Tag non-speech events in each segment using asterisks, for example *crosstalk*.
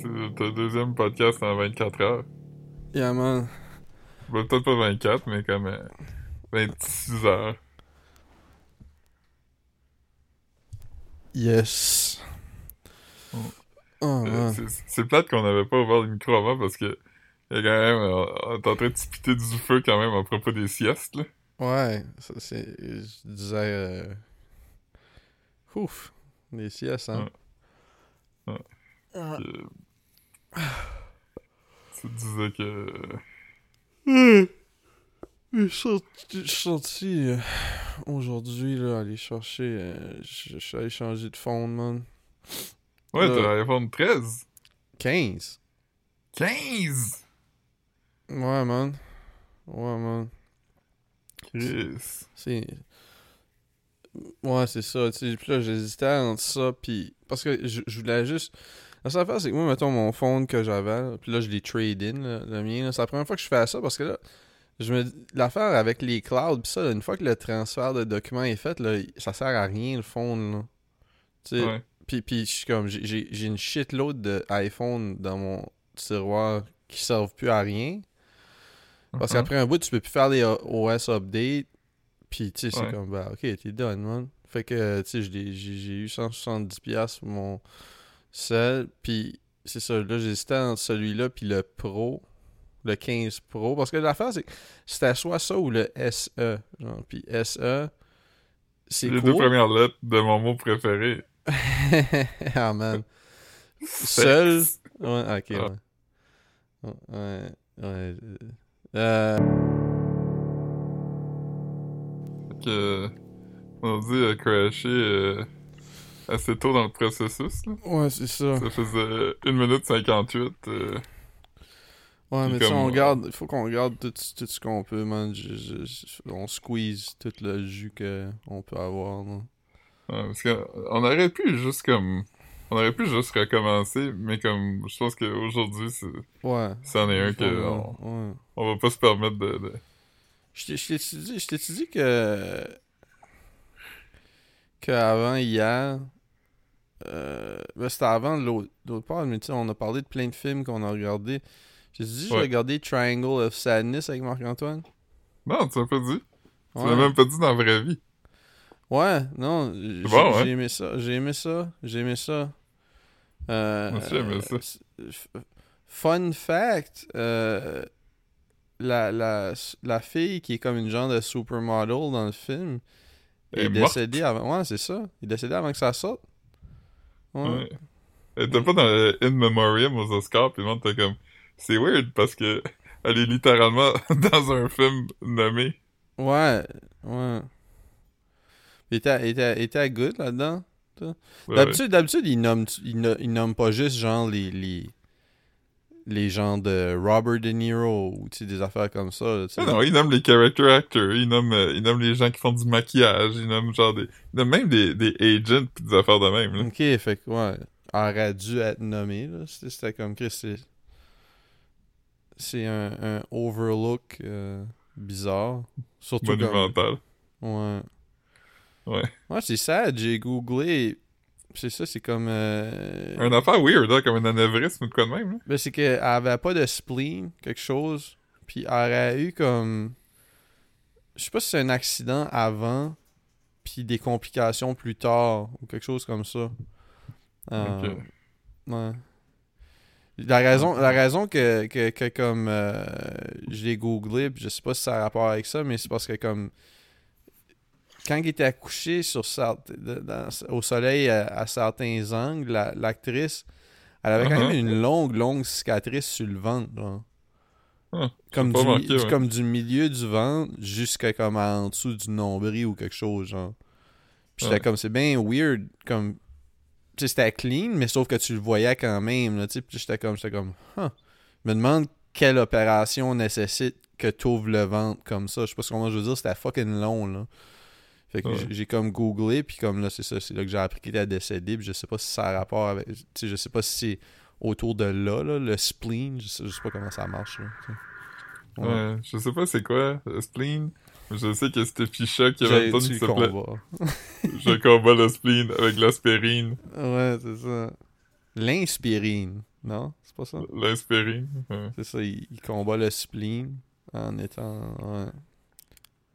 c'est ton deuxième podcast en 24 heures. Yeah, man. Ben, peut-être pas 24, mais comme euh, 26 heures. Yes. Oh. Oh, Euh, man. c'est- C'est plate qu'on avait pas ouvert le micro avant parce que il y a quand même, euh, on est en train de se piter du feu quand même à propos des siestes, là. Ouais, ça c'est. Je disais. Euh... Ouf, les siestes, hein. Ouais. Ah. Tu disais que... Hmm. Je suis sorti, euh, aujourd'hui, là, aller chercher. euh, je suis allé changer de fond, man. Ouais, t'as l'iPhone 13. 15. 15! Ouais, man. Ouais, man. Chris. C'est. Ouais, c'est ça. Tu sais, puis là, j'hésitais entre ça, puis. Parce que je, je voulais juste. La seule affaire, c'est que moi, mettons, mon phone que j'avais, puis là, je l'ai trade-in, là, le mien. C'est la première fois que je fais ça parce que là, je me l'affaire avec les clouds, puis ça, là, une fois que le transfert de documents est fait, là, ça sert à rien, le phone. Tu sais, Ouais. puis, puis je suis comme, j'ai- une shitload d'iPhone dans mon tiroir qui servent plus à rien. Parce Mhm. qu'après un bout, tu peux plus faire des OS updates. Puis, tu sais, c'est Ouais. comme, bah, ok, t'es done, man. Fait que, tu sais, j'ai eu 170$ pour mon sel. Puis, c'est ça, là, j'hésitais entre celui-là puis le Pro. Le 15 Pro. Parce que l'affaire, c'est que c'était soit ça ou le SE. Genre, puis SE, c'est Les cool. deux premières lettres de mon mot préféré. *laughs* ah, man. Seul? Ouais, ok, Ah. ouais. Ouais, ouais. Euh, que on dit euh, crasher euh, assez tôt dans le processus. Là. ouais, c'est ça. Ça faisait 1 minute 58. euh, Ouais, mais comme, on euh, garde, il faut qu'on garde tout, tout ce qu'on peut, man. Je- je- je- on squeeze tout le jus qu'on peut avoir, là. ouais, parce qu'on aurait pu juste comme. On aurait pu juste recommencer, mais comme je pense qu'aujourd'hui, c'est- Ouais. c'en est un que on, ouais. on va pas se permettre de. de- Je t'ai- dit que. qu'avant hier. Euh, ben c'était avant l'autre part, mais tu sais, on a parlé de plein de films qu'on a regardés. J'ai dit, j'ai Ouais. regardé Triangle of Sadness avec Marc-Antoine. Non, tu l'as pas dit. Tu Ouais. l'as même pas dit dans la vraie vie. Ouais, non, j'ai bon, hein? j'ai aimé ça, j'ai aimé ça, j'ai aimé ça. Euh, Moi aussi, j'ai aimé ça. euh, Fun fact, la, la, la fille qui est comme une genre de supermodel dans le film est, est décédée avant. Ouais, c'est ça. Elle est décédée avant que ça sorte. Ouais. Elle était pas dans le In Memoriam aux Oscars, pis le monde était comme. C'est weird parce que *laughs* elle est littéralement *laughs* dans un film nommé. Ouais, ouais. Il était, il était, il était good là-dedans. Ouais. D'habitude, d'habitude, ils nomment, ils, no- ils nomment pas juste genre les, les, les gens de Robert De Niro ou des affaires comme ça. là. Ah non, il nomme les character actors, il nomme, euh, il nomme les gens qui font du maquillage, il nomme genre des. Même des, des agents pis des affaires de même, là. Ok, fait que ouais, aurait dû être nommée. là. C'était comme Chris, c'est. C'est un, un overlook euh, bizarre. Surtout comme. Monumental. Ouais. Ouais. Ouais, c'est sad, j'ai googlé. C'est ça, c'est comme. euh, Un affaire weird, hein, comme un anévrisme ou quoi de même, là. Ben, c'est qu'elle avait pas de spleen, quelque chose. Puis elle aurait eu comme. Je sais pas si c'est un accident avant, puis des complications plus tard, ou quelque chose comme ça. Euh, Ok. Ouais. La raison, la raison que, que, que comme euh, je l'ai googlé, puis je sais pas si ça a rapport avec ça, mais c'est parce que comme quand il était accouché sur dans- au soleil à, à certains angles, la- l'actrice, elle avait quand Uh-huh. même une longue, longue cicatrice sur le ventre. Ah, comme, du, ouais. comme milieu du ventre jusqu'à comme en dessous du nombril ou quelque chose, genre. Puis Ouais. comme, c'est bien weird, comme... C'était clean, mais sauf que tu le voyais quand même, là. Puis j'étais comme, j'étais comme, huh. Je me demande quelle opération nécessite que tu ouvres le ventre comme ça. Je sais pas comment je veux dire, c'était fucking long, là. Fait que Ouais. j'ai- comme googlé, puis comme là, c'est ça, c'est là que j'ai appris qu'il était décédé, puis je sais pas si ça a rapport avec... Tu sais, je sais pas si c'est autour de là, là, le spleen, je sais, je sais pas comment ça marche, là. Ouais. je sais pas c'est quoi, le spleen. Je sais que c'était Ficha qui avait tu qui s'appelait. *laughs* Je combat le spleen avec l'aspirine. Ouais, c'est ça. L'inspirine. Non, c'est pas ça? L'inspiring. ouais. C'est ça, il, il combat le spleen en étant. Ouais.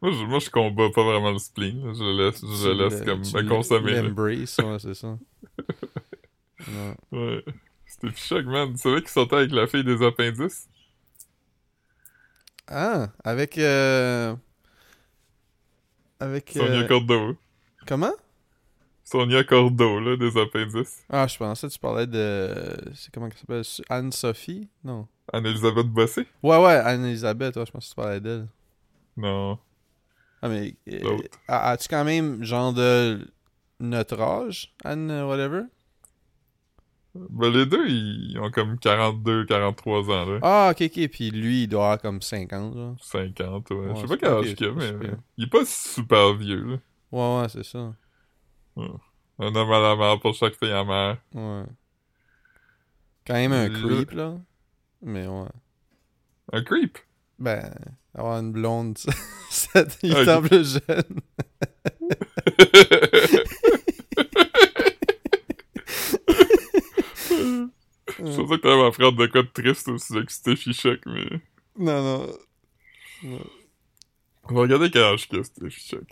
Moi, je, moi, je combats pas vraiment le spleen. Je le laisse, je le laisse comme l- consommer. L'embrace, ouais, c'est ça. *laughs* Ouais. Ouais. C'était choc, man. Tu savais qu'il sortait avec la fille des appendices? Ah, avec. euh, Avec. Sonia euh, Cordo. Comment? Sonia Cordo, là, des appendices. Ah, je pensais que tu parlais de. C'est comment qu'elle s'appelle? Anne-Sophie? Non. Anne-Elisabeth Bossé? Ouais, ouais, Anne-Elisabeth, ouais, je pense que tu parlais d'elle. Non. Ah, mais. euh, As-tu quand même, genre, de notre âge, Anne, euh, whatever? Ben, les deux, ils ont comme 42, 43 ans, là. Ah, ok, ok, puis lui, il doit avoir comme 50, genre. 50, ouais. Ouais, Je sais pas quel âge qu'il a, mais il est pas super vieux, là. Ouais, ouais, c'est ça. Un homme à la mort pour chaque fille amère. Ouais. Quand même un Le- creep, là. Mais ouais. Un creep! Ben, avoir une blonde 7 8 Ok. ans plus jeune. *laughs* Je pensais que t'allais m'apprendre de quoi de triste aussi avec Steffi Choc, mais... Non, non. non. On va regarder quel âge qu'il a, Steffi Choc.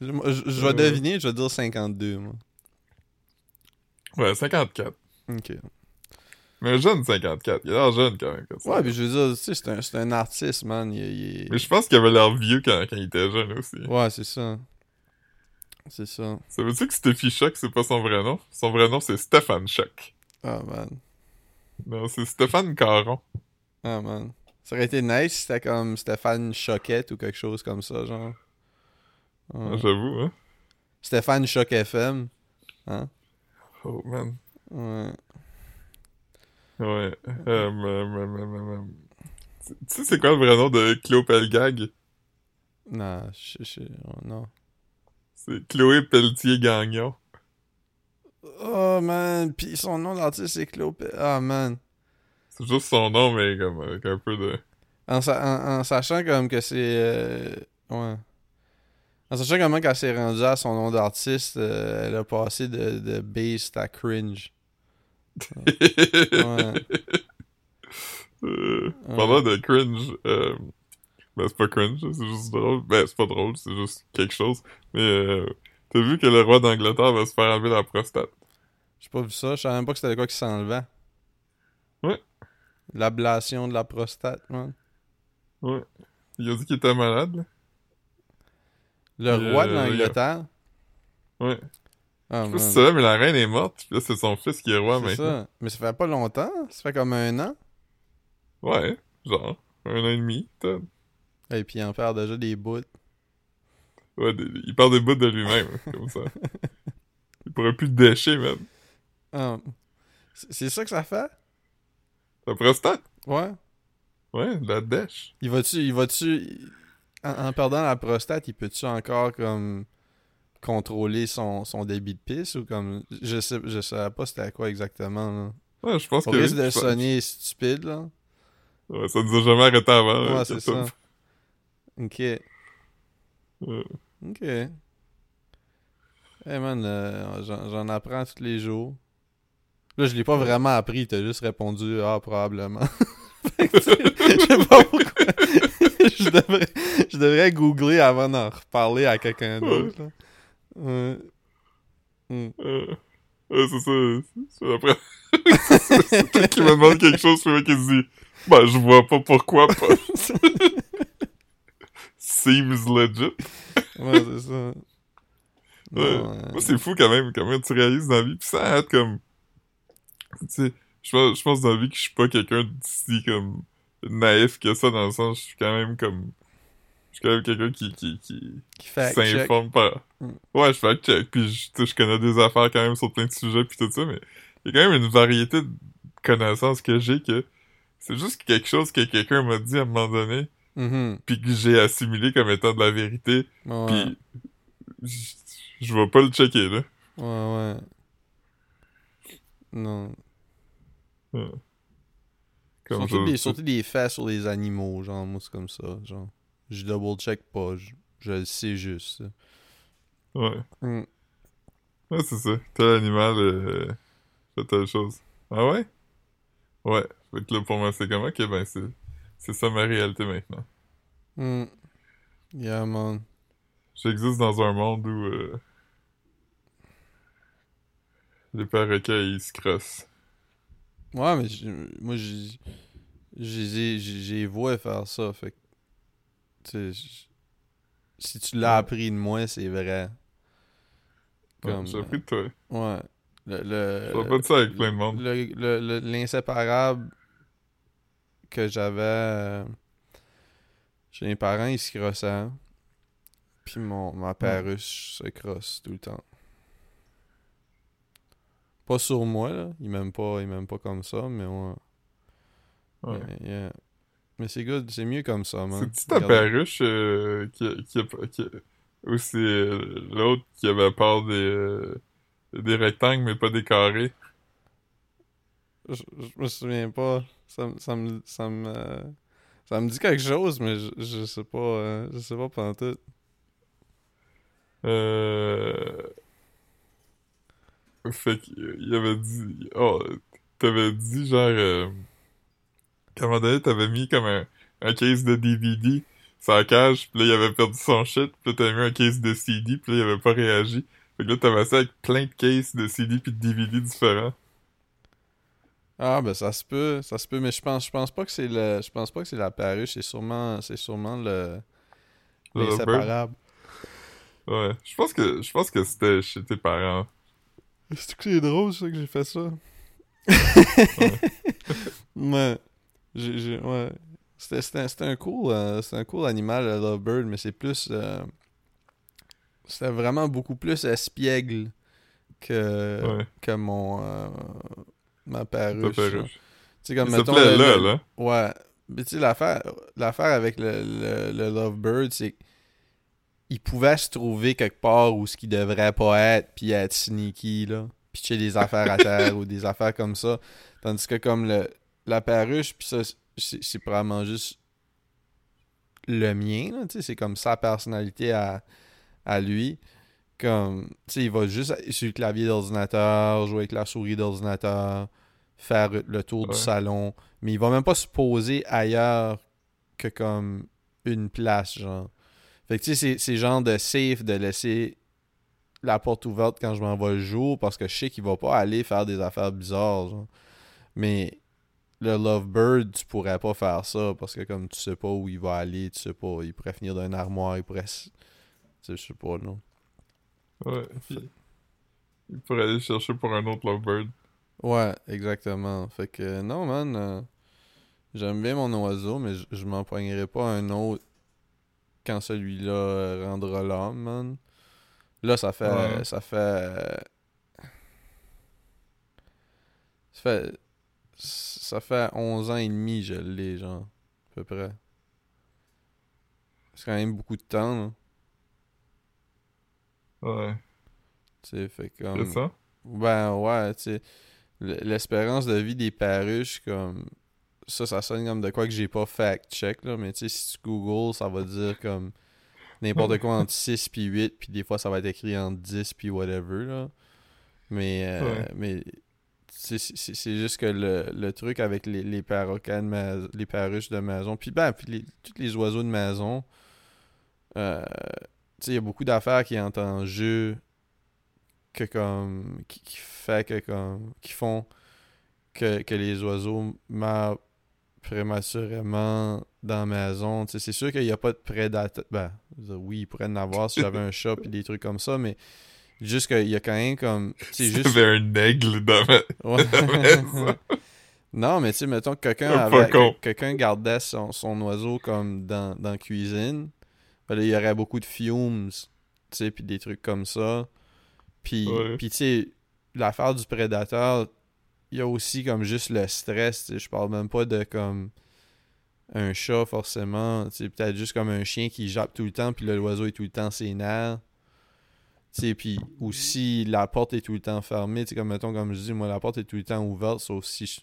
Je, je- je vais Euh. deviner, je vais dire 52, moi. Ouais, 54. Ok. Mais jeune 54. Il a l'air jeune quand même. Ouais, puis je veux dire, tu sais, c'est un, c'est un artiste, man. Il, il- Mais je pense qu'il avait l'air vieux quand, quand il était jeune aussi. Ouais, c'est ça. C'est ça. Ça veut dire que Steffi Choc, c'est pas son vrai nom? Son vrai nom, c'est Stéphane Choc. Ah, man. Non, c'est Stéphane Caron. Ah, man. Ça aurait été nice si c'était comme Stéphane Choquette ou quelque chose comme ça, genre. Ouais. J'avoue, hein. Stéphane Choc FM. Hein? Oh, man. Ouais. Ouais. Euh, Tu sais, c'est quoi le vrai nom de Chloé Pelgag? Non, je, je, oh, non. C'est Chloé Pelletier-Gagnon. Oh, man. Puis son nom d'artiste, c'est Clopé. Ah, man. C'est juste son nom, mais comme avec un peu de... En, sa- en, en sachant comme que c'est... euh, ouais. En sachant comment qu'elle s'est rendue à son nom d'artiste, euh, elle a passé de, de base à cringe. Euh, Ouais. Parlant de cringe, euh, ben c'est pas cringe, c'est juste drôle. Ben c'est pas drôle, c'est juste quelque chose. Mais euh, t'as vu que le roi d'Angleterre va se faire enlever la prostate? J'ai pas vu ça. Je savais même pas que c'était quoi qui s'enlevait. Ouais. L'ablation de la prostate, man. Ouais. Il a dit qu'il était malade, là. Le Euh, roi de l'Angleterre. Ouais. Ah, Je sais pas man. si tu savais, mais la reine est morte, puis là c'est son fils qui est roi C'est maintenant. ça. Mais ça fait pas longtemps. Ça fait comme un an. Ouais, genre, un an et demi, peut-être. Et puis il en perd déjà des bouts. Ouais, des- il parle des bouts de lui-même, *laughs* comme ça. Il pourrait plus te décher, man. Ah. C'est c'est ça que ça fait? La prostate? Ouais. Ouais, la dèche. Il va-tu. Il va-tu. En, en perdant la prostate, il peut-tu encore comme contrôler son, son débit de pisse ou comme. Je sais je savais pas c'était à quoi exactement là. Ouais, je pense Au que... risque oui, de pense- sonner stupide là. Ouais, ça nous a jamais arrêté avant. Ouais, c'est ça. Ok. Ouais. Ok. Hey man, euh, j'en apprends tous les jours. Là, je l'ai pas vraiment appris, t'as juste répondu Ah, probablement. *laughs* Je sais pas pourquoi. *laughs* je, devrais, je devrais googler avant d'en reparler à quelqu'un d'autre. Ouais. Hmm. Euh, ouais, c'est ça. C'est après. *laughs* c'est quelqu'un qui me demande quelque chose, puis le mec qui se dit Ben, je vois pas pourquoi pas. *laughs* Seems legit. ouais, c'est ça. Ouais. Euh, Moi, c'est fou quand même, comment tu réalises dans la vie. Puis ça arrête comme. Tu sais, je pense, je pense dans la vie que je suis pas quelqu'un d'ici comme naïf que ça, dans le sens, je suis quand même comme. Je suis quand même quelqu'un qui, qui, qui, s'informe par. Mm. Ouais, je fais check, puis je, je connais des affaires quand même sur plein de sujets, puis tout ça, mais il y a quand même une variété de connaissances que j'ai que c'est juste quelque chose que quelqu'un m'a dit à un moment donné, Mhm. puis que j'ai assimilé comme étant de la vérité, Ouais. puis je, je vais pas le checker, là. Ouais, ouais. Non. Comme surtout, je- des, surtout des faits sur les animaux, genre, moi, c'est comme ça. Genre, je double check pas, je, je le sais juste. ça. Ouais. Mm. Ouais, c'est ça. Tel animal, euh, fait telle chose. Ah ouais? Ouais. Fait que là, pour moi, c'est comme, ok, ben, c'est, c'est ça ma réalité maintenant. Hmm. Yeah, man. J'existe dans un monde où euh, les perroquets, ils se crossent. Ouais, mais j- moi, j'ai j'ai j'ai vois faire ça. Fait que, tu sais, j- si tu l'as Ouais. appris de moi, c'est vrai. Ouais, Comme, J'ai appris de toi. euh, ouais. Le, le, pas de ça avec plein de monde. le- le- le- l'inséparable que j'avais euh, chez mes parents, ils se crossaient. Puis mon, ma perruche se crosse tout le temps. Pas sur moi, là. Il m'aime pas, il m'aime pas comme ça, mais ouais. Ouais. Yeah. Mais c'est good, c'est mieux comme ça, man. C'est-tu ta perruche euh, qui, qui, ou c'est euh, l'autre qui avait peur des, euh, des rectangles mais pas des carrés? Je, je me souviens pas. Ça, me- ça me, ça me, euh, ça me dit quelque chose, mais je, je sais pas, je sais pas pendant tout. Euh... Fait qu'il avait dit... Oh, t'avais dit genre... Qu'à un moment donné, t'avais mis comme un, un case de DVD la cage, pis là, il avait perdu son shit, pis là, t'avais mis un case de CD, pis là, il avait pas réagi. Fait que là, t'avais ça avec plein de cases de CD pis de DVD différents. Ah ben ça se peut, ça se peut, mais je pense, je pense pas que c'est le, je pense pas que c'est la perruche, c'est sûrement, c'est sûrement le, Le l'inséparable. Ouais. Je pense que, je pense que c'était chez tes parents. C'est que c'est drôle ça que j'ai fait ça? ouais. *laughs* J'ai, j'ai- ouais. C'était, un cool, euh, un cool animal le lovebird, mais c'est plus, euh, c'était vraiment beaucoup plus espiègle que, Ouais. que mon, euh, ma perruche. Tu sais comme mettons s'appelait le- là, le- là. Ouais. Mais tu sais, l'affaire, l'affaire avec le, le, le Lovebird, c'est qu'il pouvait se trouver quelque part où ce qu'il devrait pas être, puis être sneaky, là. Pitcher des affaires à terre *laughs* ou des affaires comme ça. Tandis que comme le, la perruche, puis ça, c'est, probablement juste le mien, là. Tu sais, c'est comme sa personnalité à, à lui. Comme, tu sais, il va juste sur le clavier d'ordinateur, jouer avec la souris d'ordinateur, faire le tour Ouais. du salon, mais il va même pas se poser ailleurs que comme une place, genre. Fait que tu sais, c'est- c'est genre de safe de laisser la porte ouverte quand je m'en vais le jour parce que je sais qu'il va pas aller faire des affaires bizarres, genre. Mais le Lovebird, tu pourrais pas faire ça parce que comme tu sais pas où il va aller, tu sais pas, il pourrait finir dans une armoire, il pourrait... Tu sais, je sais pas, non. Ouais. Puis, il pourrait aller chercher pour un autre lovebird. Ouais, exactement. Fait que non, man. euh, J'aime bien mon oiseau, mais je, je m'en poignerai pas un autre quand celui-là euh, rendra l'âme, man. Là, ça fait. Ouais. Ça fait. euh, Ça fait. Ça fait 11 ans et demi, je l'ai, genre. À peu près. C'est quand même beaucoup de temps, là. Ouais. Tu sais, fait comme. C'est ça? Ben ouais, tu sais, l'espérance de vie des perruches, comme ça, ça sonne comme de quoi que j'ai pas fact-check, là, mais tu sais, si tu googles, ça va dire comme n'importe quoi entre *laughs* 6 puis 8, puis des fois, ça va être écrit entre 10 puis whatever, là. Mais, euh, Ouais. mais c'est juste que le, le truc avec les, les perroquets de maison, les perruches de maison, puis ben, puis les, tous les oiseaux de maison, euh, il y a beaucoup d'affaires qui entrent en jeu que comme qui, qui fait que comme qui font que, que les oiseaux meurent prématurément dans la maison. C'est sûr qu'il n'y a pas de prédateurs. Ben, oui, il pourrait en avoir si j'avais un chat *laughs* et des trucs comme ça, mais juste qu'il y a quand même comme. C'est juste. avait un aigle dans ma... *laughs* Ouais. non, mais tu sais, mettons que quelqu'un que- quelqu'un gardait son, son oiseau comme dans, dans la cuisine, ben là, il y aurait beaucoup de fumes, tu sais, puis des trucs comme ça. Puis, Ouais. puis tu sais, l'affaire du prédateur, il y a aussi comme juste le stress, tu sais, je parle même pas de comme un chat forcément, tu sais, peut-être juste comme un chien qui jappe tout le temps, puis l'oiseau est tout le temps ses Tu sais, puis aussi, la porte est tout le temps fermée. Tu sais, comme mettons, comme je dis, moi, la porte est tout le temps ouverte, sauf si je,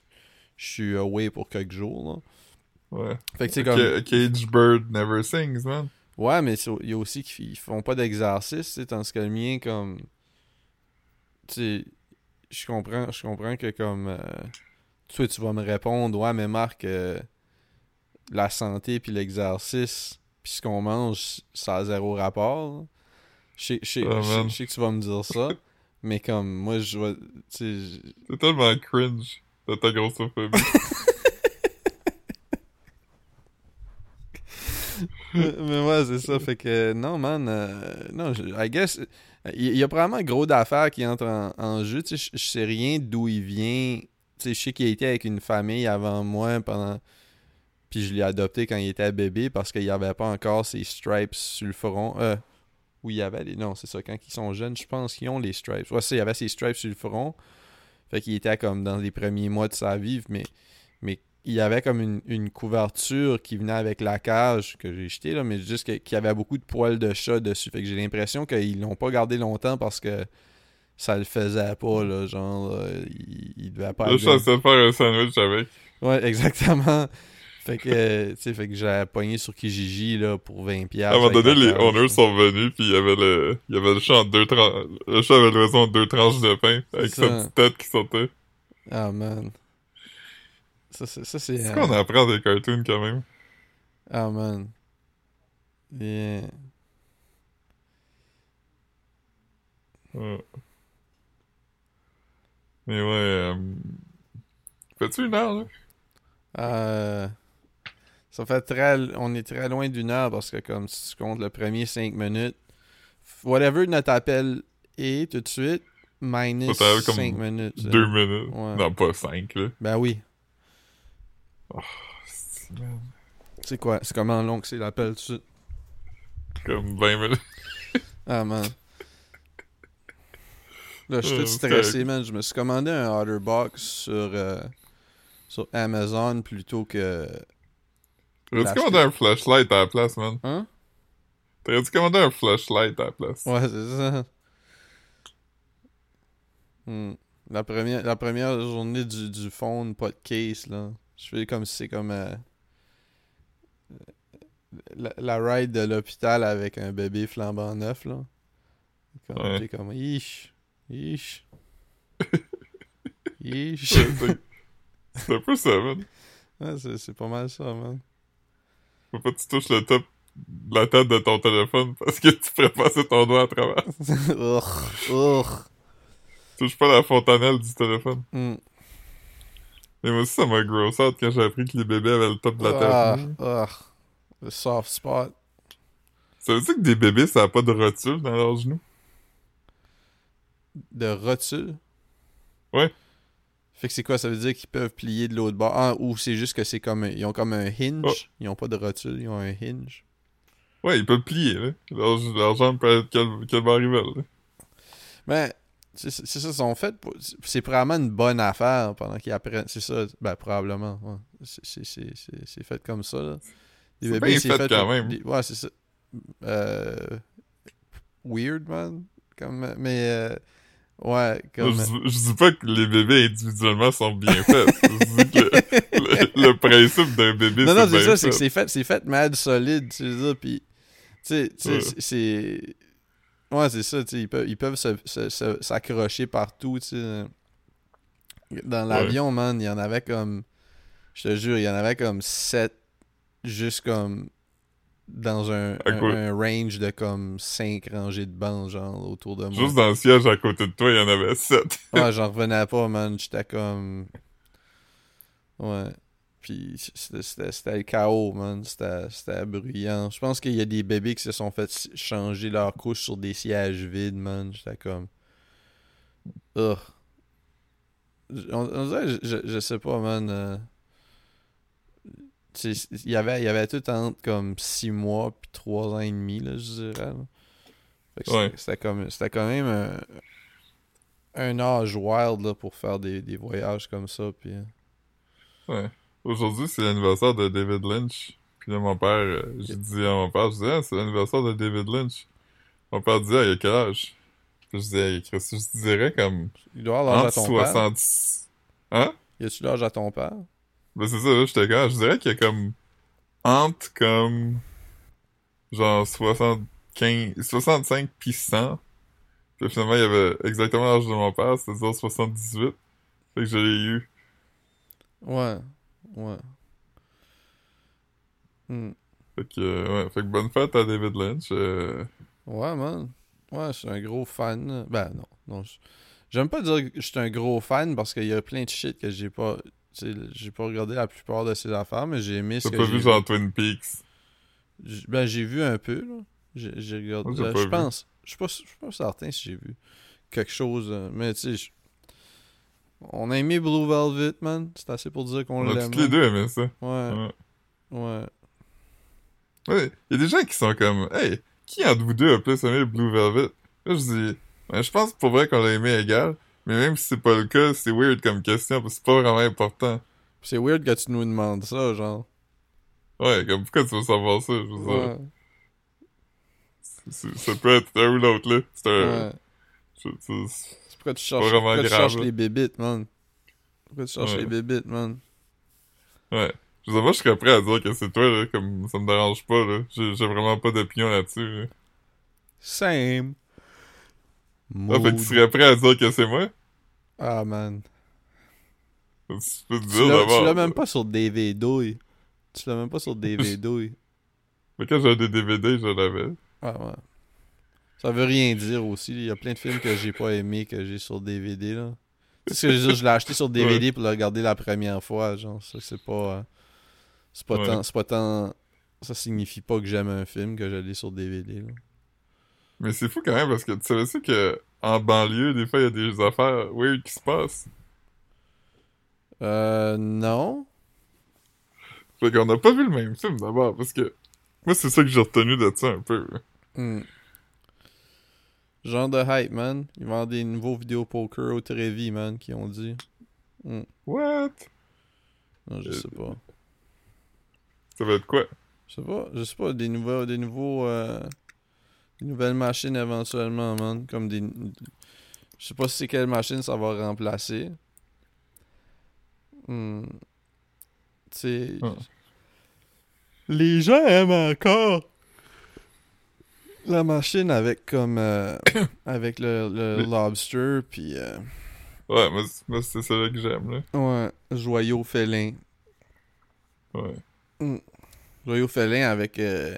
je suis away pour quelques jours. Là. Ouais. Fait que tu sais, comme. Cage bird never sings, man. Ouais, mais il y a aussi qu'ils font pas d'exercice, tu sais, tandis que le mien, comme. Tu sais, je comprends, je comprends que comme. euh, toi, tu vas me répondre, ouais, mais Marc, euh, la santé puis l'exercice puis ce qu'on mange, ça a zéro rapport. Sais- je sais Ah, je sais- que tu vas me dire ça, mais comme, moi, je je- C'est tellement cringe de ta grossophobie. mais mais ouais, c'est ça. Fait que non, man. euh, non, je- I guess. Il y, a probablement gros d'affaires qui entrent en, en jeu. Tu sais, je- je sais rien d'où il vient. Tu sais, je sais qu'il a été avec une famille avant moi pendant. Puis je l'ai adopté quand il était bébé parce qu'il n'y avait pas encore ses stripes sur le front. Euh, il y avait les. Non, c'est ça. Quand ils sont jeunes, je pense qu'ils ont les stripes. Ouais, ça, il y avait ses stripes sur le front. Fait qu'il était comme dans les premiers mois de sa vie. Mais, mais il y avait comme une, une couverture qui venait avec la cage que j'ai jetée, là, mais juste qu'il y avait beaucoup de poils de chat dessus. Fait que j'ai l'impression qu'ils l'ont pas gardé longtemps parce que ça le faisait pas, là. Genre, euh, il, il devait pas. Suis avoir- censé faire un sandwich avec. Ouais, *laughs* exactement. Fait que, euh, tu sais, fait que j'ai pogné sur Kijiji, là, pour 20$. À un moment donné, les owners sont venus, puis il y avait le, il y avait le chat en deux tranches, le chat avait l'oiseau en deux tranches de pain, avec sa petite tête qui sautait. Ah, man. Ça, c'est. Ça, c'est euh, qu'on apprend des cartoons, quand même? Ah, man. Yeah. Mais ouais, euh... Fais-tu une heure, là? Euh, ça fait très. On est très loin d'une heure parce que, comme si tu comptes le premier 5 minutes, whatever notre appel est tout de suite, minus Ça t'arrive comme 5 minutes. ça. Deux minutes. Ouais. Non, pas cinq, là. Ben oui. C'est man, C'est quoi? C'est comment long que c'est l'appel tout de suite? Comme 20 minutes. Ah, man. Là, je suis tout c'est stressé, man. Je me suis commandé un Otterbox sur, euh, sur Amazon plutôt que. T'aurais-tu commandé un flashlight à la place, man? Hein? T'aurais-tu commandé un flashlight à la place? Ouais, c'est ça. Hmm. La, première, la première journée du, du phone, pas de case, là. Je fais comme si c'est comme euh, la, la ride de l'hôpital avec un bébé flambant neuf, là. Comme, Ouais. T'es comme, ish, ish, ish. C'est- C'est un peu ça, man. Ouais, c'est c'est pas mal ça, man. Faut pas que tu touches le top de la tête de ton téléphone parce que tu pourrais passer ton doigt à travers. *laughs* Urgh, urgh. Touche pas la fontanelle du téléphone. Hmm. Mais moi aussi, ça m'a gross out quand j'ai appris que les bébés avaient le top de la tête. Ah, ah. Le soft spot. Ça veut dire que des bébés, ça a pas de rotule dans leurs genoux? De rotule? Ouais. Fait que c'est quoi, ça veut dire qu'ils peuvent plier de l'autre bord? Ah, ou c'est juste que c'est comme ils ont comme un hinge? Oh. Ils ont pas de rotule, ils ont un hinge. Ouais, ils peuvent plier, là. Leur, leur jambe peut être veulent, là. Mais c'est c'est ça, ils sont faits pour- C'est probablement une bonne affaire pendant qu'ils apprennent. C'est ça, ben probablement. ouais. C'est- c'est- C'est c'est- c'est fait comme ça, là. Les C'est bébés, bien fait quand même. des- ouais, c'est ça. Euh, weird, man. Comme, mais, euh, ouais, comme. Je, dis- je dis pas que les bébés individuellement sont bien faits. je dis que le, le- le principe d'un bébé, Non, non, c'est ça, c'est que fait. c'est fait, c'est fait mad solide, tu sais, ça, puis, tu sais, c'est-. Ouais, c'est ça, tu sais, ils peuvent, ils peuvent se- se- se- s'accrocher partout, tu sais. Dans l'avion, man, il y en avait comme, je te jure, il y en avait comme sept, juste comme, dans un, À un, range de comme cinq rangées de bancs, genre, autour de moi. Juste dans le siège à côté de toi, il y en avait sept. *laughs* Ouais, j'en revenais pas, man. J'étais comme. Ouais. Puis c'était- le chaos, man. C'était bruyant. Je pense qu'il y a des bébés qui se sont fait changer leur couche sur des sièges vides, man. J'étais comme. Ugh. On, on dirait, je, je, je sais pas, man. euh, Il y avait, y avait tout entre comme 6 mois puis 3 ans et demi, là, je dirais. c'était- Ouais. C'était comme c'était quand même un, un âge wild là, pour faire des, des voyages comme ça. Puis, euh, Ouais. Aujourd'hui, c'est l'anniversaire de David Lynch. Puis là, mon père, euh, j'ai dit à mon père, je dis, ah, c'est l'anniversaire de David Lynch. Mon père dit, ah, il a quel âge? Puis je disais, Chris, je dirais comme il doit avoir l'âge à ton père. 60... Hein? Y a-tu l'âge à ton père? Ben c'est ça, j'étais comme, je dirais qu'il y a comme entre comme genre 75, 65 pis 100. Puis finalement, il y avait exactement l'âge de mon père, c'est-à-dire 78. Fait que je l'ai eu. Ouais. Ouais. Hmm. Fait que, euh, ouais, fait que bonne fête à David Lynch. euh, Ouais, man. Ouais, je suis un gros fan. Ben, non. non J'aime pas dire que je suis un gros fan parce qu'il y a plein de shit que j'ai pas. J'ai pas regardé la plupart de ses affaires, mais j'ai aimé ce T'as que pas vu genre Twin Peaks? J- Ben, j'ai vu un peu, là. J'ai j'ai regardé. Moi, j'ai euh, je pense. Je suis pas, pas certain si j'ai vu quelque chose. euh, mais tu sais, je- on a aimé Blue Velvet, man. C'est assez pour dire qu'on On a l'aime. tous les deux aimé ça. Ouais, Ouais. ouais. Ouais, il y a des gens qui sont comme, hey, qui entre vous deux a plus aimé Blue Velvet? Là, je dis, ben, je pense pour vrai qu'on l'a aimé égal, mais même si c'est pas le cas, c'est weird comme question, parce que c'est pas vraiment important. C'est weird que tu nous demandes ça, genre. Ouais, comme pourquoi tu veux savoir ça? Je veux dire, Ouais, ça peut être un ou l'autre, là. C'est un... ouais. c'est- pourquoi tu cherches, pourquoi tu cherches là. les bébites, man? Pourquoi tu cherches Ouais. les bébites, man? Ouais. Je dire, moi, je serais prêt à dire que c'est toi, là, comme ça me dérange pas, là. J'ai vraiment pas d'opinion là-dessus, là. Same. Ah, fait que tu serais prêt à dire que c'est moi? Ah, man. Tu peux te dire l'as tu l'as même pas sur DVD. Tu l'as même pas sur *laughs* DVD. Mais quand j'avais des DVD, je l'avais. Ah ouais. Ça veut rien dire aussi. Il y a plein de films que j'ai pas aimé que j'ai sur DVD là. Tu sais ce que je veux dire, je l'ai acheté sur DVD pour le regarder la première fois, genre ça c'est pas euh, c'est pas Ouais. tant c'est pas tant ça signifie pas que j'aime un film que je l'ai sur DVD là. Mais c'est fou quand même parce que tu savais ça que en banlieue, des fois, il y a des affaires weird qui se passent. Euh non. Fait qu'on n'a pas vu le même film d'abord parce que moi, c'est ça que j'ai retenu de ça un peu. Hmm. Genre de hype man, ils vendent des nouveaux vidéos poker au Trévis man qui ont dit. What? Non, je Euh, sais pas. Ça va être quoi? Je sais pas, je sais pas, des nouveaux, des nouveaux, euh, des nouvelles machines éventuellement, man, comme des, je sais pas si c'est quelle machine ça va remplacer. Hmm. Tu Ah. les gens aiment encore la machine avec comme, euh, *coughs* avec le, lobster, puis euh, Ouais, moi, c'est- moi, c'est ça que j'aime, là. ouais, joyau félin. Ouais. Joyau félin avec euh,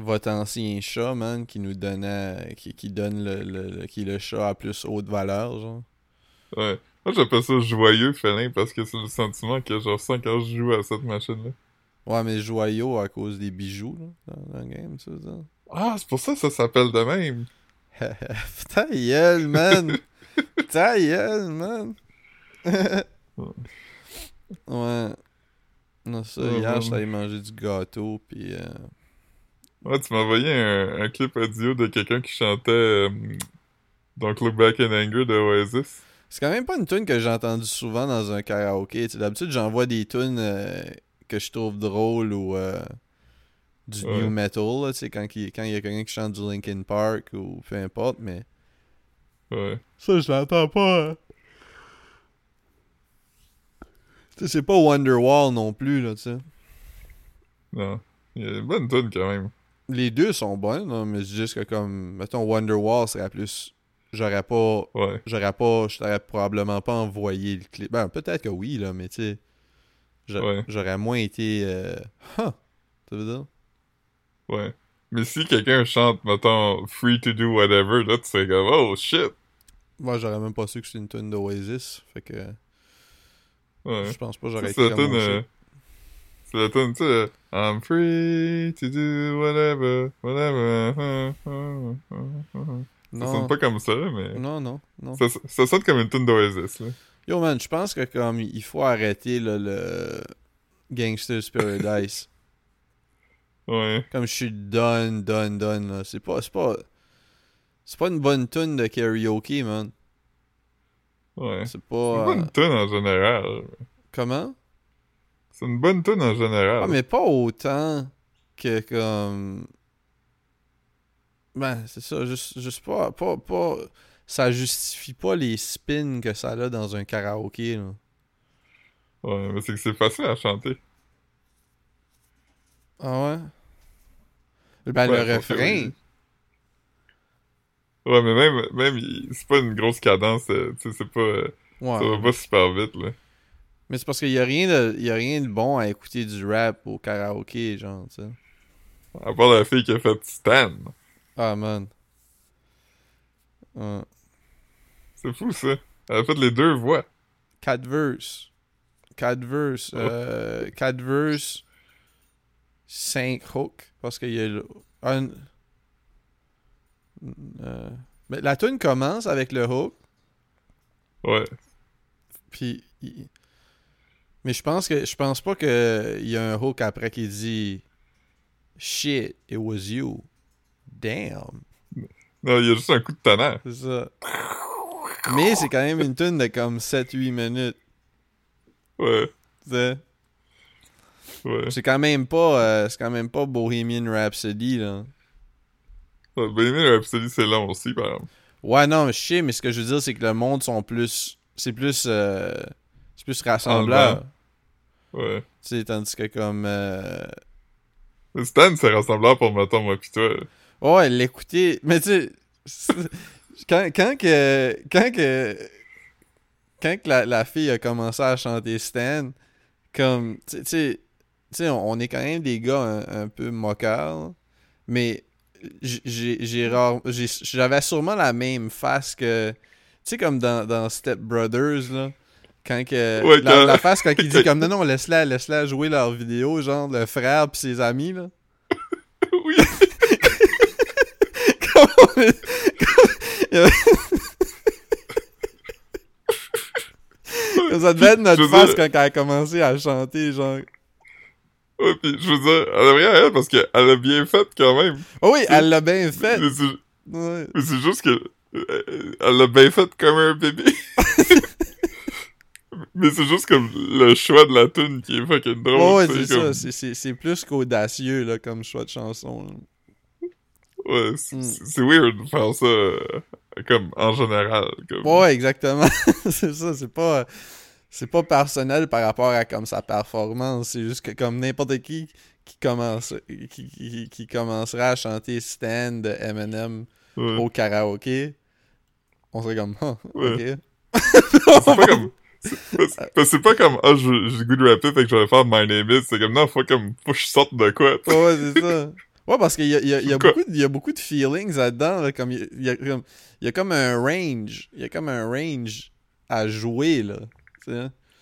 votre ancien chat, man, qui nous donnait. qui, qui donne le, le- qui est le chat à plus haute valeur, genre. Ouais. Moi, j'appelle ça joyeux félin parce que c'est le sentiment que je ressens quand je joue à cette machine-là. Ouais, mais joyau à cause des bijoux, là, dans, le game, tu sais, ça. Ah, c'est pour ça que ça s'appelle de même. *laughs* Ta gueule, man! Ta gueule, man! *laughs* ouais. Non, ça, hier, ouais. j'allais manger du gâteau, pis... euh, Ouais, tu m'as envoyé un, un clip audio de quelqu'un qui chantait euh, Don't Look Back in Anger de Oasis. C'est quand même pas une tune que j'ai entendue souvent dans un karaoké. D'habitude, j'envoie des tunes euh, que je trouve drôles ou euh, du Ouais. new metal, là, tu sais, quand il quand y a quelqu'un qui chante du Linkin Park ou peu importe, mais Ouais. ça, je l'entends pas. hein. Tu sais, c'est pas Wonderwall non plus, là, tu sais. Non. Il y a une bonne tune quand même. Les deux sont bonnes, là, mais c'est juste que comme, mettons, Wonderwall serait plus... J'aurais pas... Ouais. J'aurais pas... Je t'aurais probablement pas envoyé le clip. Ben, peut-être que oui, là, mais tu sais... Ouais. J'aurais moins été... Euh... Huh! Ça veut dire? Ouais. Mais si quelqu'un chante, mettons, Free to do whatever, là, tu sais comme, oh shit! Moi, j'aurais même pas su que c'était une tune d'Oasis. Fait que... Ouais. Je pense pas j'aurais c'est été la comme tune, mon euh, shit. C'est la tune, tu sais, euh, I'm free to do whatever, whatever. uh, uh, uh. Ça sonne pas comme ça, mais. non, non, non. Ça, ça sonne comme une tune d'Oasis, là. Yo, man, je pense que comme il faut arrêter là, le Gangster's Paradise. *laughs* Ouais. comme je suis done, done, done, là. C'est pas... C'est pas... C'est pas une bonne tune de karaoke, man. Ouais. C'est C'est pas... une euh, tune en général. Comment? C'est une bonne tune en général. Ah, mais pas autant que comme. Ben, c'est ça, juste, juste pas, pas, pas. Ça justifie pas les spins que ça a dans un karaoké, là. Ouais, mais c'est que c'est facile à chanter. Ah ouais? Ben, Ouais, le refrain. Ouais, mais même, même, c'est pas une grosse cadence, euh, tu sais, c'est pas, euh, ça va Ouais. pas super vite, là. Mais c'est parce qu'il y a rien de, y a rien de bon à écouter du rap au karaoké, genre, tu sais. À part la fille qui a fait Stan. Ah, man. Ouais. C'est fou, ça. Elle a fait les deux voix. Quatre verses. Quatre verses. Euh, quatre verses. Cinq hooks. Parce qu'il y a le- un. Euh, mais la tune commence avec le hook. Ouais. Puis. il- Mais je pense que. Je pense pas que il y a un hook après qui dit. Shit, it was you. Damn. Non, il y a juste un coup de tonnerre. C'est ça. Mais c'est quand même une tune de comme 7-8 minutes. Ouais. tu sais? Ouais. C'est quand même pas euh, c'est quand même pas Bohemian Rhapsody là. Ouais, Bohemian Rhapsody, c'est long aussi, par exemple. Ouais non, mais je sais, mais ce que je veux dire c'est que le monde sont plus c'est plus euh, c'est plus rassembleur. Ouais. Tu sais tandis que comme euh, Stan, c'est rassembleur pour, mettons, moi pis toi. ouais, l'écouter, mais tu sais *laughs* quand quand que quand que quand que la, la fille a commencé à chanter Stan comme tu sais- on, on est quand même des gars un, un peu moqueurs, mais j'ai rare- j'avais sûrement la même face que tu sais comme dans, dans Step Brothers là quand que Ouais, la, quand- la face quand il dit *laughs* comme non non laisse-la laisse-la jouer leur vidéo genre le frère puis ses amis là *laughs* oui. *laughs* Comme on est- comme- il y avait- Comme ça devait être notre face dire- quand elle a commencé à chanter genre Ouais, pis je veux dire, elle a rien à elle parce qu'elle a bien fait quand même. oh oui elle l'a bien fait Mais c'est Ouais. mais c'est juste que. euh, Elle l'a bien fait comme un bébé. Mais c'est juste comme le choix de la tune qui est fucking drôle. Ouais, c'est ça. comme- C'est- C'est c'est plus qu'audacieux, là, comme choix de chanson. là. Ouais, c'est Mm. c'est- weird de faire ça euh, comme en général. Comme... Ouais, exactement. *laughs* c'est ça, c'est pas... C'est pas personnel par rapport à comme sa performance. C'est juste que comme n'importe qui qui commence qui, qui, qui commencerait à chanter Stand de Eminem Ouais. au karaoké, on serait comme Ouais. ok. C'est pas comme. C'est- que C'est pas comme, ah, je- j'ai goût de rapper, fait que je vais faire My Name Is. C'est comme, non, faut comme, faut que je sorte de quoi. Ouais, c'est ça. Ouais, parce qu'il y a, y a- y a beaucoup, de- il y a beaucoup de feelings là-dedans. là, comme il, y a, comme, il y a comme un range. Il y a comme un range à jouer, là.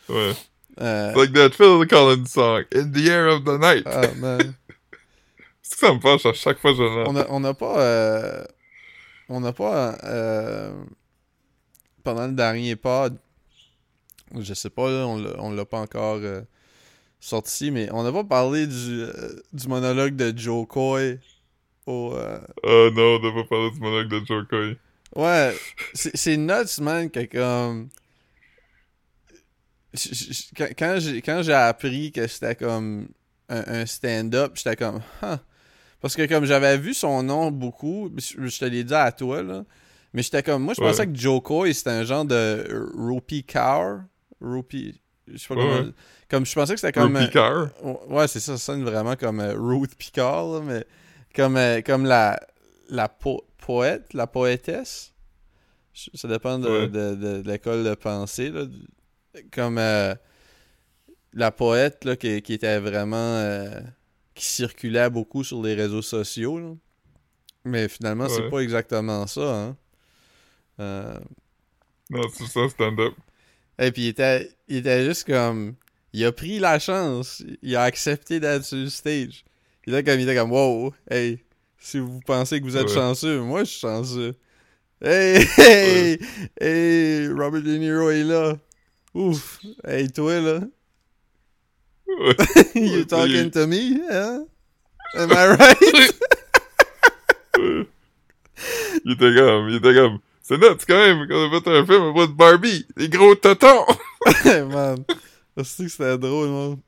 Ouais. Euh, like that Phil Collins song, In the Air of the Night. ah, man. *laughs* C'est que ça me fâche à chaque fois que je. On a, on a pas. euh, on n'a pas. euh, pendant le dernier pod, je sais pas, là, on l'a- pas encore euh, sorti, mais on n'a pas parlé du, euh, du monologue de Joe Coy au. euh, Oh non, on n'a pas parlé du monologue de Joe Coy. Ouais, c'est nuts, man, que comme... J- j- Quand, quand j'ai appris que c'était comme un, un stand-up, j'étais comme... Huh. Parce que comme j'avais vu son nom beaucoup, je, te l'ai dit à toi, là, mais j'étais comme... Moi, je Ouais. pensais que Joe Coy, c'était un genre de Rupee Kaur. Rupee... Je sais pas Ouais, comment... ouais. Comme, je pensais que c'était comme... Euh, Picard. Ouais, c'est ça, ça sonne vraiment comme euh, Ruth Picard, là, mais comme, euh, comme la, la po- poète, la poétesse. Ça dépend de, Ouais. de, de- de l'école de pensée. Là. Comme euh, la poète là, qui, qui était vraiment. qui circulait beaucoup sur les réseaux sociaux. là. Mais finalement, c'est pas exactement ça. Hein. Non, c'est ça, stand-up. Et puis il était, il était juste comme. Il a pris la chance. Il a accepté d'être sur le stage. Il était comme, il était comme, wow, hey, si vous pensez que vous êtes Ouais. chanceux, moi je suis chanceux. Hey, *laughs* hey, hey, Robert De Niro est là. Ouf, hey, toi là. Ouais. *laughs* you talking to me, hein? Am I *laughs* right? il était comme, il était comme, c'est nuts quand même qu'on a fait un film à de Barbie. Les gros totons! *laughs* Man. Je sais que c'était drôle, man.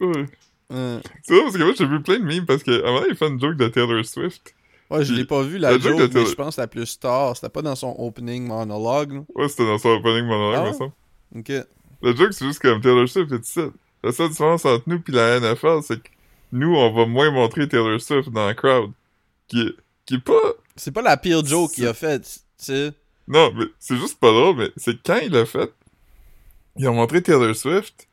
Ouais. Hein. C'est vrai, parce que moi, j'ai vu plein de memes parce qu'à un moment, il fait une joke de Taylor Swift. Ouais, je l'ai pas vu la La joke mais je pense la plus star. C'était pas dans son opening monologue. là. Ouais, c'était dans son opening monologue, Ah me semble. Ok. Le joke, c'est juste comme Taylor Swift et tout ça. La seule différence entre nous pis la NFL, c'est que nous, on va moins montrer Taylor Swift dans la crowd. Qui est, qui est pas... C'est pas la pire joke qu'il a faite, Non, mais c'est juste pas drôle, mais c'est quand il l'a fait, ils ont montré Taylor Swift,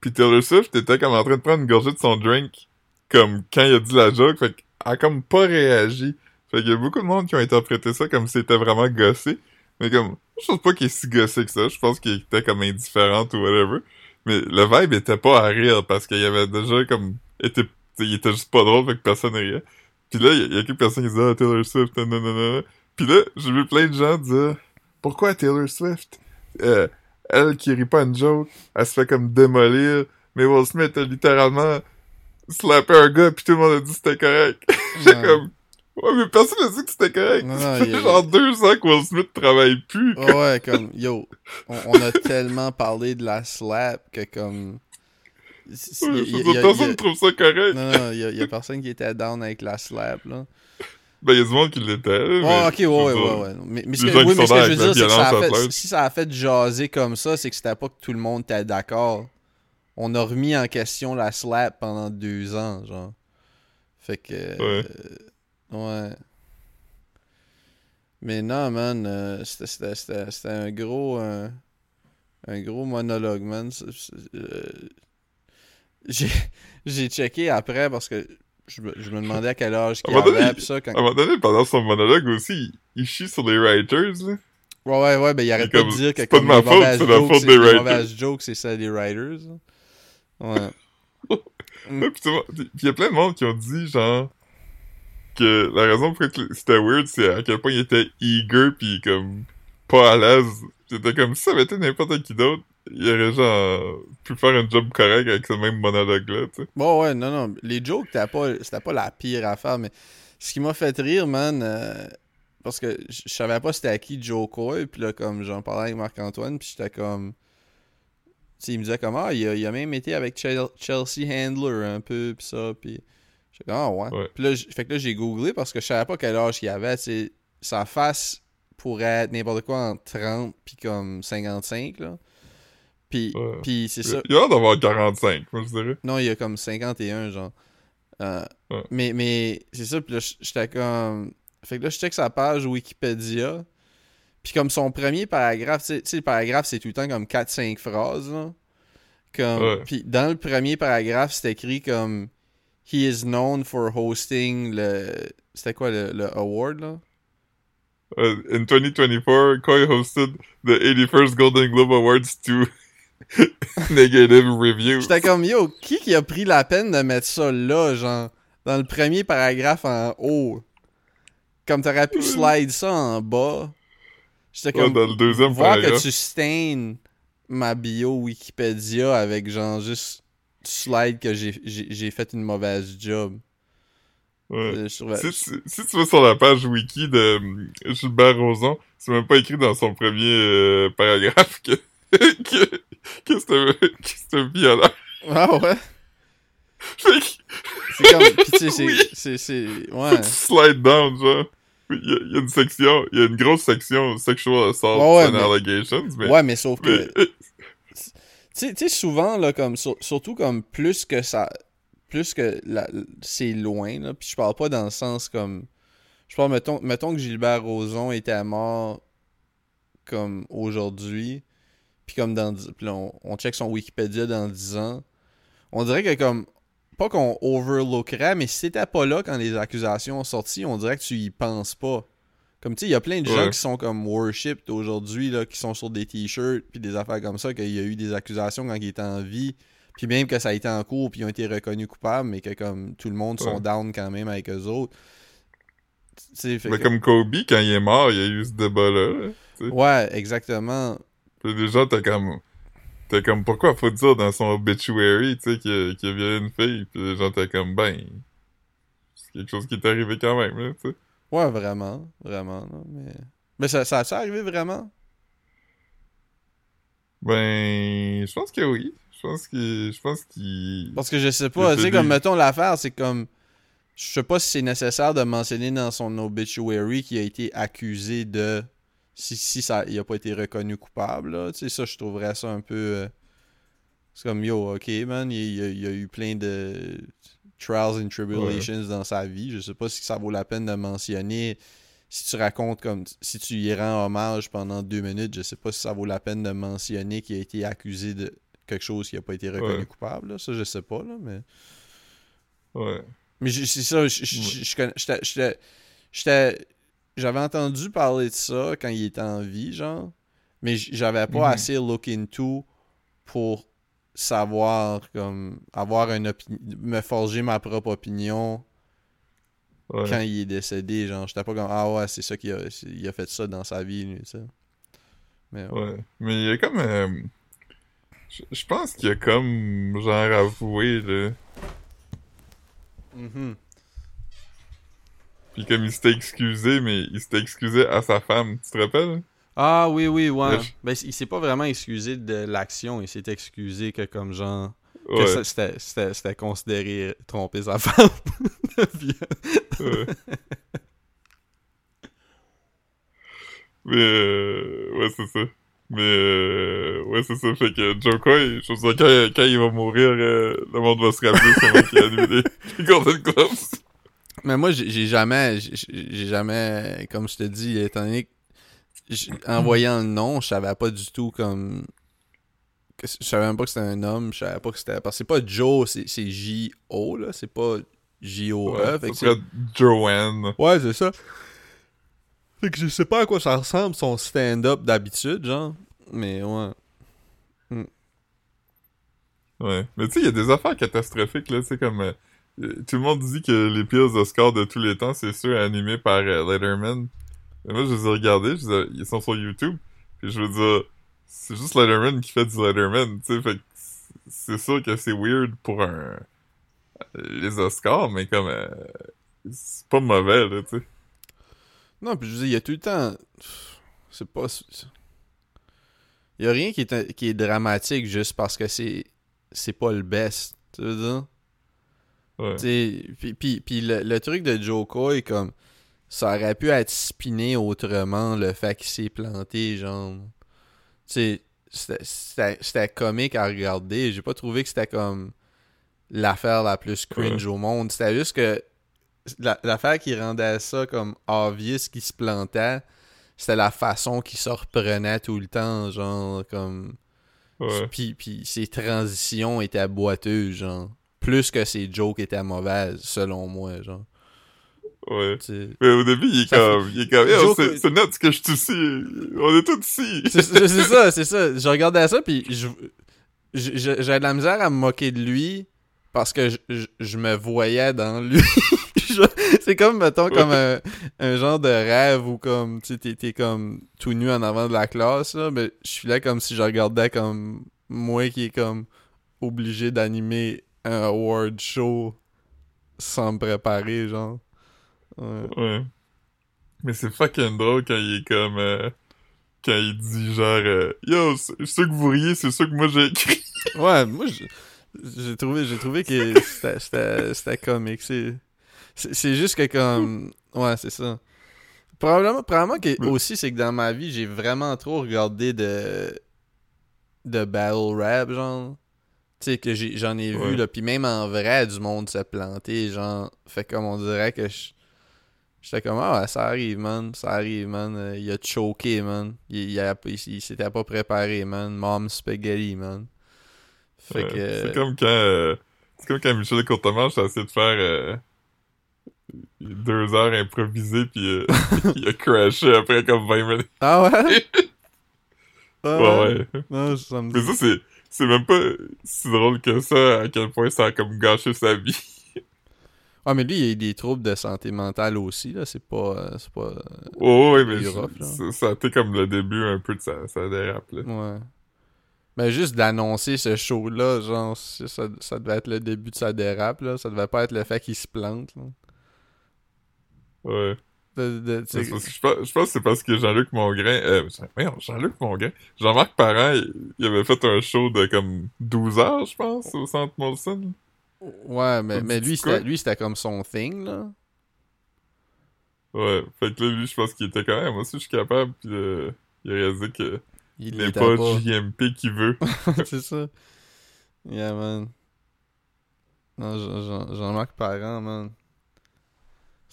puis Taylor Swift était comme en train de prendre une gorgée de son drink, comme quand il a dit la joke, fait qu'elle a comme pas réagi. Fait qu'il y a beaucoup de monde qui ont interprété ça comme si c'était vraiment gossé. Mais comme, je pense pas qu'il est si gossé que ça. Je pense qu'il était comme indifférente ou whatever. Mais le vibe était pas à rire parce qu'il y avait déjà comme, était, il était juste pas drôle fait que personne riait. Puis là, il y, a quelques personnes qui disaient, ah, Taylor Swift, nanana. Puis là, j'ai vu plein de gens dire, pourquoi Taylor Swift? Euh, elle qui rit pas une joke, elle se fait comme démolir. Mais Will Smith a littéralement slappé un gars pis tout le monde a dit que c'était correct. *laughs* J'ai comme, Ouais, mais personne n'a dit que c'était correct. Non, non, ça fait genre deux ans que Will Smith travaille plus. Ouais, comme, yo, on, a tellement parlé de la slap que comme... Ouais, personne trouve ça correct. Non, non, il y, a personne qui était down avec la slap, là. Ben, il y a du monde qui l'était. Oh, ok, ouais, ouais, ouais, ouais. Mais, mais ce que, oui, mais ce que je veux dire, c'est que ça a fait, si ça a fait jaser comme ça, c'est que c'était pas que tout le monde était d'accord. On a remis en question la slap pendant deux ans, genre. Fait que... Ouais. Ouais. Mais non, man, euh, c'était un gros. un gros monologue, man. Euh, *laughs* j'ai checké après parce que je me, je me demandais à quel âge qu'il avait. Pis ça, quand... À un moment donné, pendant son monologue aussi, il, chie sur les writers. Là. Ouais, ouais, ouais, ben il arrête pas de dire que comme les mauvaises jokes, c'est les mauvaises jokes, c'est ça des writers. Ouais. *laughs* Puis il y a plein de monde qui ont dit, genre, que la raison pour laquelle c'était weird, c'est à quel point il était eager pis comme pas à l'aise. C'était comme si ça avait été n'importe qui d'autre, il aurait genre pu faire un job correct avec ce même monologue-là, tu sais. Bon, ouais, non, non. Les jokes, c'était pas, c'était pas la pire affaire, mais ce qui m'a fait rire, man, euh, parce que je savais pas c'était à qui Joe Coy, puis là, comme j'en parlais avec Marc-Antoine, puis j'étais comme. Tu sais, il me disait comme, ah, il a, il a même été avec Chelsea Handler un peu, pis ça, pis ah ouais. Puis là, fait que là, j'ai googlé parce que je savais pas quel âge il avait. T'sais, sa face pourrait être n'importe quoi entre 30 puis comme 55, là. Puis, puis c'est ça. Il a l'air d'avoir 45, moi, je dirais. Non, il y a comme 51, genre. Euh, mais mais c'est ça, puis là, j'étais comme... Fait que là, je check sa page Wikipédia. Puis comme son premier paragraphe, tu sais, le paragraphe, c'est tout le temps comme 4-5 phrases, là. Comme... Puis dans le premier paragraphe, c'est écrit comme he is known for hosting le. C'était quoi le, le, award là? Uh, in 2024, Koi hosted the 81st Golden Globe Awards to *laughs* negative reviews. J'étais comme yo, qui qui a pris la peine de mettre ça là, genre, dans le premier paragraphe en haut? Comme t'aurais pu slide ça en bas. J'étais comme. dans le deuxième voir que tu stains ma bio Wikipédia avec genre juste slide que j'ai fait une mauvaise job. Ouais. Si, si, tu vas sur la page wiki de euh, Gilbert Rozon, c'est même pas écrit dans son premier euh, paragraphe que, *laughs* que, que c'était violent. Ah ouais? c'est comme, pis tu sais, *laughs* c'est, c'est, ouais. slide down, genre. Il y, a, il y, a, une section, il y a une grosse section sexual assault and allegations, mais... Ouais, mais sauf que *laughs* tu sais, souvent, là, comme, surtout comme plus que ça. Plus que c'est loin, là. Puis je parle pas dans le sens comme. Je parle, mettons, mettons que Gilbert Rozon était mort comme aujourd'hui. Puis comme dans. Puis on, on check son Wikipédia dans 10 ans. On dirait que comme. Pas qu'on overlookerait, mais si c'était pas là quand les accusations ont sorti, on dirait que tu y penses pas. Comme tu sais, il y a plein de gens qui sont comme worshipped aujourd'hui, là, qui sont sur des t-shirts, puis des affaires comme ça, qu'il y a eu des accusations quand il était en vie, puis même que ça a été en cours, puis ils ont été reconnus coupables, mais que comme tout le monde sont down quand même avec eux autres. mais comme Kobe, quand il est mort, il y a eu ce débat-là. ouais, exactement. Puis gens, t'es comme. T'es comme, pourquoi faut dire dans son obituary, tu sais, qu'il a, qu a une fille, puis les gens, t'es comme, ben. C'est quelque chose qui est arrivé quand même, là, tu sais. Ouais, vraiment. Vraiment. mais mais ça, ça a arrivé vraiment? Ben, je pense que oui. Je pense que je pense qu'il. Parce que je sais pas, tu sais, comme mettons l'affaire, c'est comme. Je sais pas si c'est nécessaire de mentionner dans son obituary qu'il a été accusé de. Si, si ça, il a pas été reconnu coupable, là. Tu sais, ça, je trouverais ça un peu. Euh, c'est comme, yo, ok, man, il, il, a eu plein de trials and tribulations dans sa vie. Je sais pas si ça vaut la peine de mentionner si tu racontes comme si tu y rends hommage pendant deux minutes, je sais pas si ça vaut la peine de mentionner qu'il a été accusé de quelque chose qui a pas été reconnu Ouais. coupable. là. Ça, je sais pas, là, mais. Ouais. Mais c'est ça, je- je- je- je J'avais entendu parler de ça quand il était en vie, genre. Mais j'avais pas Mhm. assez look into pour savoir, comme, avoir une opinion, me forger ma propre opinion Ouais. quand il est décédé. Genre, j'étais pas comme, ah ouais, c'est ça qu'il a, c'est- il a fait ça dans sa vie, lui, tu sais. Mais ouais. Ouais. Mais il y a comme. euh, je- pense qu'il a comme, genre, avoué, là. Mhm. Puis comme il s'était excusé, mais il s'était excusé à sa femme. Tu te rappelles? Ah oui, oui, ouais. Je- Ben, il s'est pas vraiment excusé de l'action, il s'est excusé que comme genre. que Ouais. ça- c'était- considéré tromper sa *laughs* femme. Ouais. Mais euh, ouais, c'est ça. Mais euh, ouais, c'est ça. Fait que Joe Coy, je veux dire, quand, quand il va mourir, euh, le monde va se rappeler c'est moi qui a annulé les *laughs* Golden Globes. Mais moi, j'ai jamais, j'ai jamais, comme je te dis, étant donné que, en voyant le nom, je savais pas du tout comme, je savais même pas que c'était un homme, je savais pas que c'était, parce que c'est pas Joe, c'est J-O, là, c'est pas J-O-E, Ouais, c'est- Joanne. Ouais, c'est ça. Fait que je sais pas à quoi ça ressemble son stand-up d'habitude, genre, mais ouais. Ouais. Mais tu sais, il y a des affaires catastrophiques, là. Tu sais, comme... euh, tout le monde dit que les pires Oscars de tous les temps, c'est ceux animés par euh, Letterman. Mais moi, je les ai regardés, je ils sont sur YouTube. Puis je veux dire, c'est juste Letterman qui fait du Letterman, tu sais. Fait c'est- sûr que c'est weird pour un... les Oscars, mais comme... euh, c'est pas mauvais, là, tu sais. Non, puis je veux dire, il y a tout le temps. C'est pas. Il y a rien qui est, qui est dramatique juste parce que c'est. C'est pas le best. Tu veux dire? Ouais. Puis, puis, puis le, le truc de Joe Coy, comme. Ça aurait pu être spiné autrement, le fait qu'il s'est planté, genre. Tu sais, c'était- comique à regarder. J'ai pas trouvé que c'était comme l'affaire la plus cringe au monde. C'était juste que la- l'affaire qui rendait ça comme obvious qui se plantait, c'était la façon qu'il se reprenait tout le temps, genre comme Ouais. puis, puis ses transitions étaient boiteuses, genre plus que ses jokes étaient mauvaises selon moi, genre. Ouais. Mais au début, il est comme... Il est comme... C'est c'est net que je suis ici. On est tous ici. C'est ça, c'est ça. Je regardais ça, puis je- j'avais de la misère à me moquer de lui parce que je, je- je me voyais dans lui. *laughs* C'est comme, mettons, comme un, un genre de rêve où comme, tu sais, t'es- t'es comme tout nu en avant de la classe, là, mais je suis là comme si je regardais comme moi qui est comme obligé d'animer un award show sans me préparer, genre. Ouais. Ouais. Mais c'est fucking drôle quand il est comme... euh, quand il dit genre... euh, Yo, c'est- que vous riez, c'est ceux que moi j'ai écrit. *laughs* Ouais, moi, j'ai trouvé, j'ai trouvé que *laughs* c'était- comique. C'est juste que comme... Ouais, c'est ça. Probablement, probablement que aussi, c'est que dans ma vie, j'ai vraiment trop regardé de... de battle rap, genre. Tu sais, que j'en ai, Ouais. vu, là. Puis même en vrai, du monde se planter, genre. Fait comme on dirait que je... J'étais comme, ah ouais, ça arrive, man. Ça arrive, man. Euh, il a choqué, man. Il, il, a- il- il s'était pas préparé, man. Mom spaghetti, man. Fait Ouais. que. C'est comme quand... euh, C'est comme quand Michel Courtemanche a essayé de faire... euh, deux heures improvisées, puis euh, *laughs* il a crashé après comme 20 minutes. Ah ouais? *laughs* Ah Ouais, ouais? Non, ça me Mais ça, c'est... C'est même pas si drôle que ça, à quel point ça a comme gâché sa vie. *laughs* Ah, mais lui, il a eu des troubles de santé mentale aussi, là. C'est pas. euh, C'est pas. Oh, ouais, mais rough, ça, ça a été comme le début un peu de sa, sa dérape, là. Ouais. Mais juste d'annoncer ce show-là, genre, ça, ça devait être le début de sa dérape, là. Ça devait pas être le fait qu'il se plante, là. Ouais. De- de- je pense, je pense que c'est parce que Jean-Luc Mongrain, euh, Jean-Luc Mongrain, Jean-Marc Parent, il, il avait fait un show de comme 12 heures, je pense, au Centre Molson. Ouais, mais, mais lui, c'était lui, c'était comme son thing, là. Ouais. Fait que là, lui, je pense qu'il était quand même, moi aussi, je suis capable, pis euh, il a réalisé que Il n'est pas, pas. JMP qui veut. *laughs* c'est ça. Yeah, man. Non, Jean- Jean- Jean-Marc Parent, man.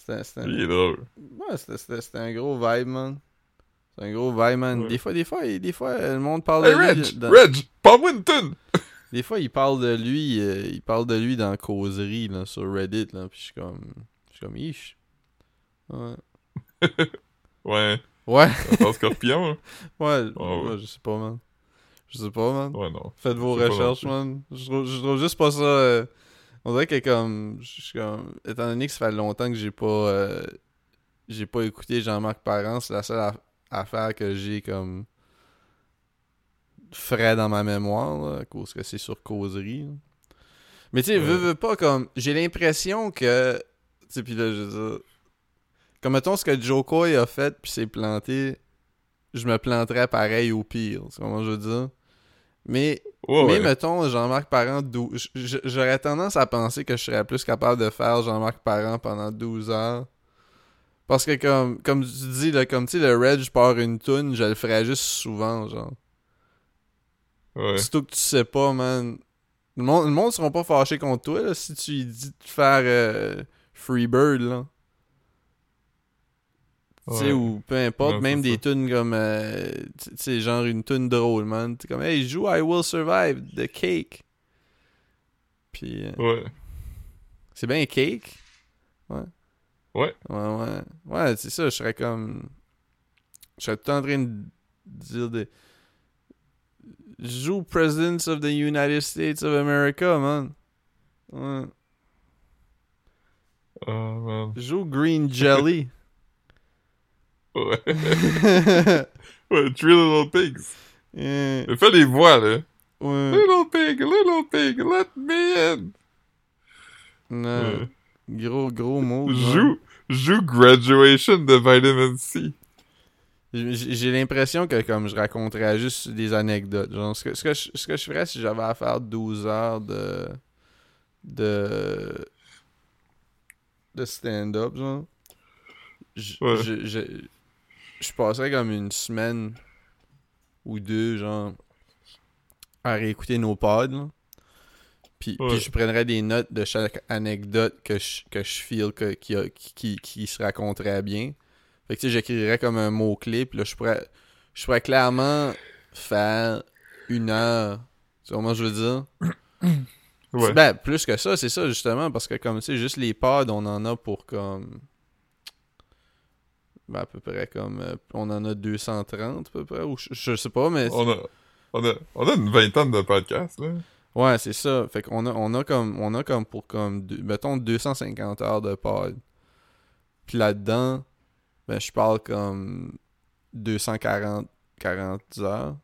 C'était c'était Lui, il un... est drôle. Ouais, c'était- un gros vibe, man. C'est un gros vibe, man. Ouais. Des fois, des fois, des fois, le monde parle Hey, de lui. Reg! dans- Reg! Une *laughs* tune! Des fois, il parle de lui, euh, il parle de lui dans causerie, là, sur Reddit, là. Puis je suis comme. Je suis comme, ish. *laughs* Ouais. Ouais, Ouais, c'est un scorpion, hein? *laughs* ouais, Oh, ouais. ouais, je sais pas, man. Je sais pas, man. Ouais, non. Faites vos pas recherches, man. Je trouve, je trouve juste pas ça. euh, On dirait que comme. Je suis comme. Étant donné que ça fait longtemps que j'ai pas. euh, J'ai pas écouté Jean-Marc Parent, c'est la seule aff- affaire que j'ai comme. frais dans ma mémoire, là, à cause que c'est sur causerie. là. Mais tu sais, Ouais. veux, veux pas comme. J'ai l'impression que. Tu sais, pis là, je veux dire. Comme mettons ce que Joe Coy a fait, puis s'est planté. Je me planterais pareil au pire. Tu sais comment je veux dire? Mais mais ouais. mettons, Jean-Marc Parent, dou- j- j- j'aurais tendance à penser que je serais plus capable de faire Jean-Marc Parent pendant 12 heures. Parce que comme, comme tu dis, là, comme tu le Reg part une tune, je le ferais juste souvent, genre. Ouais. Surtout que tu sais pas, man. Le monde, le monde sera pas fâché contre toi, là, si tu dis de faire euh, Freebird, là. Tu sais, ou peu importe, même des tunes comme, euh, tu sais, genre une tune drôle, man. T'es comme, hey, joue I Will Survive, The Cake. Puis, euh, Ouais. c'est bien Cake. Ouais. Ouais. Ouais, ouais. Ouais, c'est ça, je serais comme. Je serais tout en train de dire des. Joue Presidents of the United States of America, man. Ouais. Ah, man. Joue Green Jelly. *laughs* Ouais. *laughs* Ouais, Three Little Pigs. Fais les voix, là. Ouais. Little pig, little pig, let me in. Non. Ouais. Gros, gros mot. Joue, joue Graduation de Vitamin C. J'ai j'ai l'impression que comme je raconterais juste des anecdotes. Genre, ce que, ce que, je, ce que je ferais si j'avais à faire 12 heures de. de. de stand-up, genre. Je, Ouais. je, je, passerais comme une semaine ou deux, genre, à réécouter nos pods, là. Puis, puis je prendrais des notes de chaque anecdote que je, que je feel que, qui, a- qui, qui, qui se raconterait bien. Fait que tu sais, j'écrirais comme un mot-clé, puis là, je pourrais, je pourrais clairement faire une heure. Tu vois comment je veux dire? Ouais. Ben, plus que ça, c'est ça, justement, parce que comme, tu sais, juste les pods, on en a pour comme... Ben, à peu près comme... euh, on en a 230, à peu près, ou je, je sais pas, mais... On a, on a, on a une vingtaine de podcasts, là. Ouais, c'est ça. Fait qu'on a, on a comme, on a comme pour comme, deux- mettons 250 heures de pod. Puis là-dedans, ben je parle comme 240 40 heures.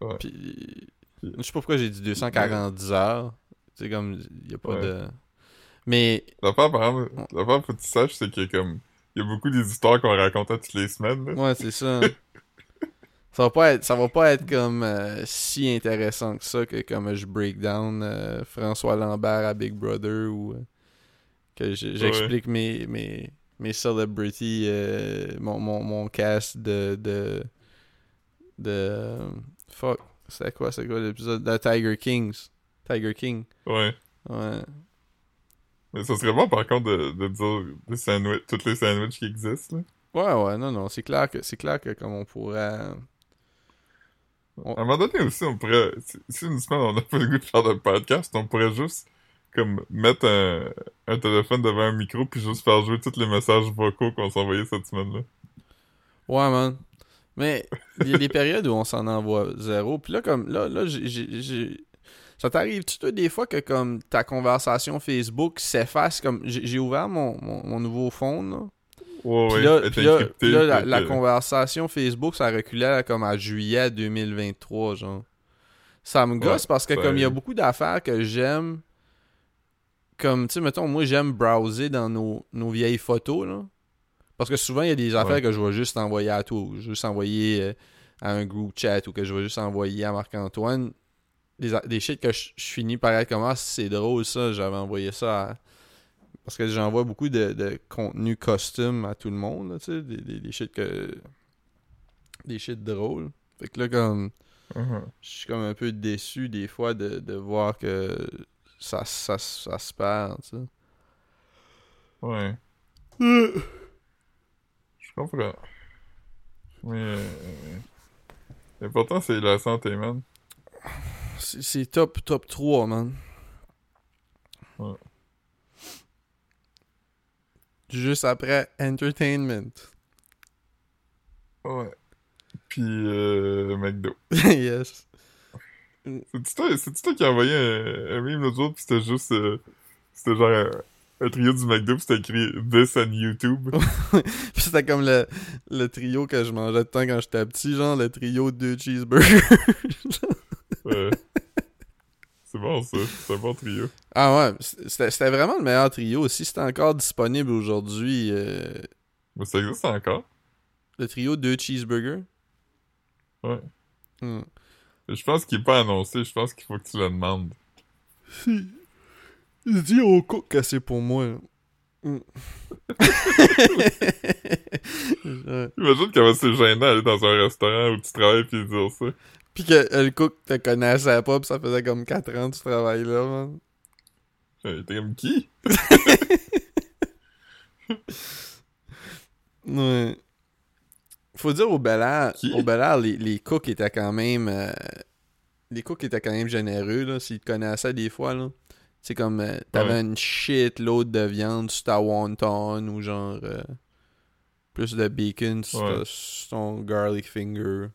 Ouais. Puis je sais pas pourquoi j'ai dit 240 heures. C'est comme il y a pas Ouais. de Mais L'affaire, par exemple, l'affaire, faut que tu saches, c'est que, comme, il y a beaucoup des histoires qu'on racontait toutes les semaines, là. ouais, c'est ça. *laughs* ça va pas être ça va pas être comme euh, si intéressant que ça que comme je break down euh, François Lambert à Big Brother ou euh, que je- j'explique mes mes mes celebrities euh, mon, mon, mon cast de de de fuck c'était quoi c'est quoi l'épisode? De Tiger Kings Tiger King Ouais. ouais Mais ça serait bon, par contre, de, de dire des tous les sandwichs qui existent, là. ouais ouais non non c'est clair que c'est clair que comme on pourrait À un moment donné aussi, on pourrait, si, une semaine on n'a pas le goût de faire de podcast, on pourrait juste, comme, mettre un, un téléphone devant un micro puis juste faire jouer tous les messages vocaux qu'on s'envoyait cette semaine-là. Ouais, man. Mais il y a des périodes où on s'en envoie zéro. Puis là, comme là, là, j'ai- Ça t'arrive-tu, des fois, que comme ta conversation Facebook s'efface comme. J'ai ouvert mon, mon, mon nouveau phone, là? Ouais, Puis ouais, là, être puis là- encrypté, puis là, la, conversation Facebook, ça reculait là, comme à juillet 2023, genre. Ça me gosse Ouais, parce que comme il y a arrive. beaucoup d'affaires que j'aime, comme, tu sais, mettons, moi, j'aime browser dans nos, nos vieilles photos, là. Parce que souvent, il y a des affaires Ouais. que je vais juste envoyer à toi, ou juste envoyer euh, à un groupe chat, ou que je vais juste envoyer à Marc-Antoine. Des, des shit que je, je finis par être comme, ah, c'est drôle ça, j'avais envoyé ça à... Parce que j'envoie beaucoup de, de contenu custom à tout le monde, là, tu sais, des, des, des shit que... Des shit drôles. Fait que là, comme... Mhm. Je suis comme un peu déçu des fois de, de voir que ça, ça, ça se perd, tu sais. Ouais. Je comprends. Mais. euh, L'important, c'est la santé, man. C'est top, top 3, man. Ouais. Juste après, entertainment. Ouais. Puis, euh, McDo. *laughs* yes. C'est-tu toi, toi qui a envoyé un, un meme l'autre jour, pis c'était juste. euh, c'était genre un, un trio du McDo, pis c'était écrit This on YouTube. *laughs* Puis c'était comme le, le trio que je mangeais de temps quand j'étais petit, genre le trio de cheeseburgers. *laughs* Ouais. Bon, ça. C'est un bon trio. ah ouais, c'était vraiment le meilleur trio. Si c'était encore disponible aujourd'hui, euh, Mais ça existe encore? le trio de cheeseburgers. Ouais. Hmm. Je pense qu'il est pas annoncé, je pense qu'il faut que tu le demandes. Si. *laughs* Il dit au cook que c'est pour moi. là. Ouais. *laughs* Imagine comment c'est gênant d'aller dans un restaurant où tu travailles pis dire ça. Pis que euh, le cook te connaissait pas, pis ça faisait comme 4 ans que tu travailles là, man. Euh, T'es comme qui? *laughs* Ouais. Faut dire au Bel Air, au Bel Air, les, les cooks étaient quand même. euh, les cooks étaient quand même généreux, là, s'ils te connaissaient des fois, là. C'est comme. euh, T'avais Ouais. une shit load de viande sur ta wonton ou genre. euh, plus de bacon sur, ta- Ouais. sur ton garlic finger.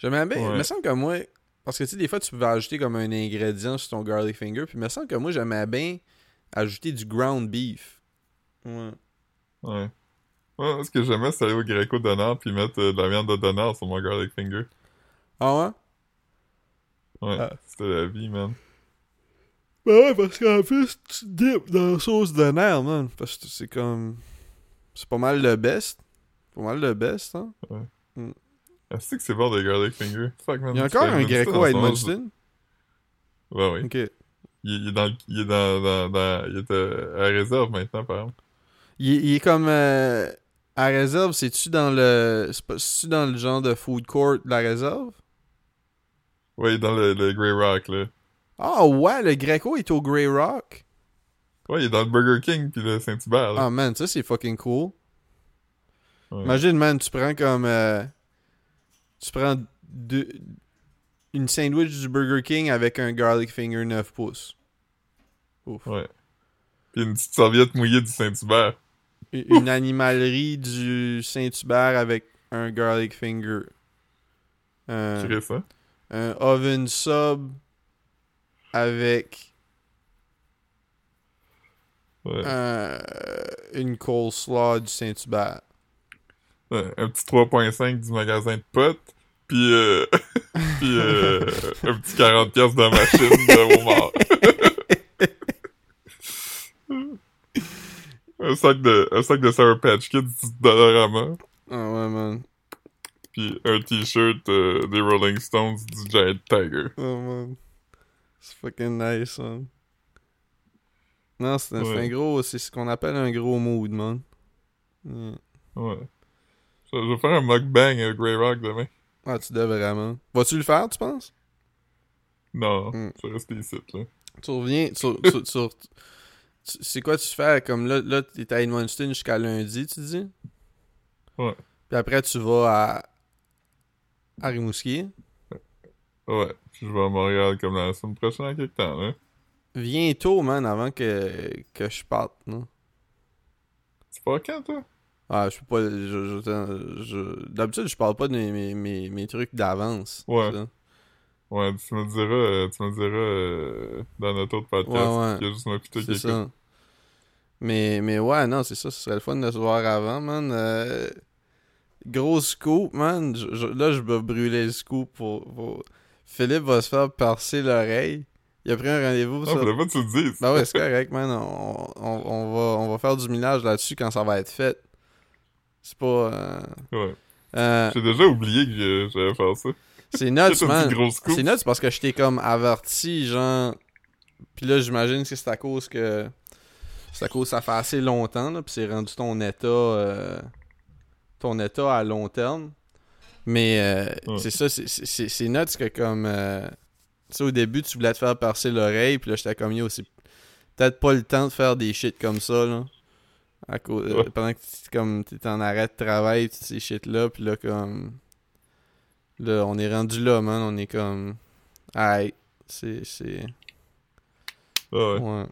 J'aimais bien. Il Ouais. me semble que moi. Parce que tu sais, des fois, tu pouvais ajouter comme un ingrédient sur ton garlic finger. Puis il me semble que moi, j'aimais bien ajouter du ground beef. Ouais. Ouais. Ouais, ce que j'aimais, c'est aller au Greco Donner puis mettre euh, de la viande de Donner sur mon garlic finger. Ah ouais? Ouais, Ah. c'était la vie, man. Ben ouais, parce qu'en plus, tu dips dans la sauce de nerf, man. Parce que c'est comme. C'est pas mal le best. Pas mal le best, hein. Ah, c'est que c'est bon des garlic finger. Fuck, man. Il y a encore un Greco à Edmundston. Ouais, oui. Ok. Il, il est dans, il est dans, dans, dans- il est euh, à réserve maintenant, par exemple. Il, est- il est comme. euh, à réserve, c'est-tu dans le. C'est-tu dans le genre de food court de la réserve? Est dans le, le Grey Rock, là. Ah ouais, le Greco est au Grey Rock. Ouais, il est dans le Burger King puis le Saint-Hubert, là. Ah man, ça c'est fucking cool. Ouais. Imagine, man, tu prends comme. euh, tu prends deux, une sandwich du Burger King avec un garlic finger 9 pouces. Ouf. Ouais. Puis une petite serviette mouillée du Saint-Hubert. Une animalerie du Saint-Hubert avec un garlic finger. Hein? un oven sub avec Ouais. un- une coleslaw du Saint-Hubert. Un petit 3.5 du magasin de potes. Puis, euh, *laughs* puis euh, un petit 40 pièces de machine de homard. *laughs* un sac de, un sac de Sour Patch Kids du Dollarama. Ah ouais, man. Puis un t-shirt euh, des Rolling Stones du Giant Tiger. Oh man. C'est fucking nice, man. Non, c'est un, gros. C'est ce qu'on appelle un gros mood, man. Mm. Ouais. Je, vais faire un mukbang à Grey Rock demain. Ah, tu devrais, man. Vas-tu le faire, tu penses? Non, Mm. je vais rester ici, là. Tu reviens. Tu, tu- tu- tu- c'est quoi tu fais? Comme là, là t'es à Edmundston jusqu'à lundi, tu dis? Ouais. Puis après, tu vas à. à Rimouski. Ouais. Puis je vais à Montréal comme la semaine prochaine en quelque temps, là. Viens tôt, man, avant que, que je parte, non? Tu pars quand, toi? Ah, je peux pas. Je, je- je- D'habitude, je parle pas de mes, mes, mes, trucs d'avance. Ouais. ça. Ouais, tu me diras, euh, tu me diras euh, dans notre autre podcast. Ouais, ouais. qu'il y a juste. Mais, mais ouais, non, c'est ça. Ce serait le fun de se voir avant, man. Euh, gros scoop, man. Là, je vais brûler le scoop pour, pour- Philippe va se faire percer l'oreille. Il a pris un rendez-vous. Non, ça- pas que tu le dises. Ben ouais, c'est correct, man. On, on, on va, on va faire du millage là-dessus quand ça va être fait. C'est pas. euh, Ouais. euh, J'ai déjà oublié que j'allais faire ça. c'est *laughs* nuts, man. C'est nuts parce que je t'ai comme averti, genre. Puis là, j'imagine que c'est à cause que. C'est à cause que ça fait assez longtemps, là. Puis c'est rendu ton état. euh, ton état à long terme. Mais euh, Ouais. c'est ça, c'est- nuts que comme. tu sais, au début, tu voulais te faire percer l'oreille. Puis là, j'étais comme yo, c'est peut-être pas le temps de faire des shit comme ça, là. À cause, euh, Ouais. pendant que tu comme, t'es en arrêt de travail, tu ces shit-là, puis là, comme. Là, on est rendu là, man. On est comme. Aïe. C'est. c'est... Ouais. Ouais.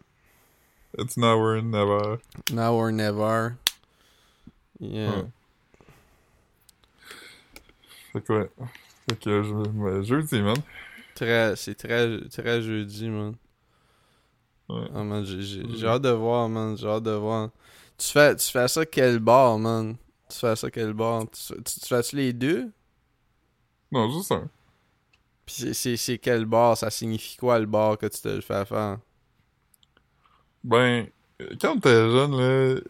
It's now or never. Now or never. Yeah. Ouais. Fait que ouais. Fait que je, jeudi, man. Très, c'est très, très jeudi, man. Ouais. Ah, man, j'ai, Mm. j'ai hâte de voir, man. J'ai hâte de voir. Tu fais, tu fais ça quel bar, man? Tu fais ça quel bar? Tu, tu, tu fais-tu les deux? Non, juste un. Puis c'est, quel bar? Ça signifie quoi, le bar que tu te le fais faire? Ben, quand t'étais jeune, là,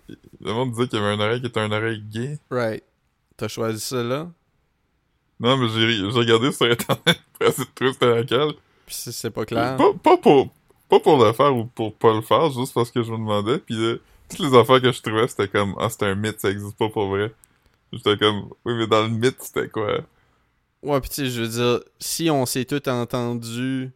le monde disait qu'il y avait une oreille qui était une oreille gay. Right. T'as choisi ça, là? Non, mais j'ai j'ai regardé sur internet *laughs* pour essayer de trouver c'était laquelle. Puis c'est, c'est pas clair? Pas, pas pour pas pour le faire ou pour pas le faire, juste parce que je me demandais. Puis là, toutes les affaires que je trouvais, c'était comme Ah, c'était un mythe, ça existe pas pour vrai. J'étais comme Oui, mais dans le mythe, c'était quoi? Ouais, pis tu sais, je veux dire, si on s'est tout entendu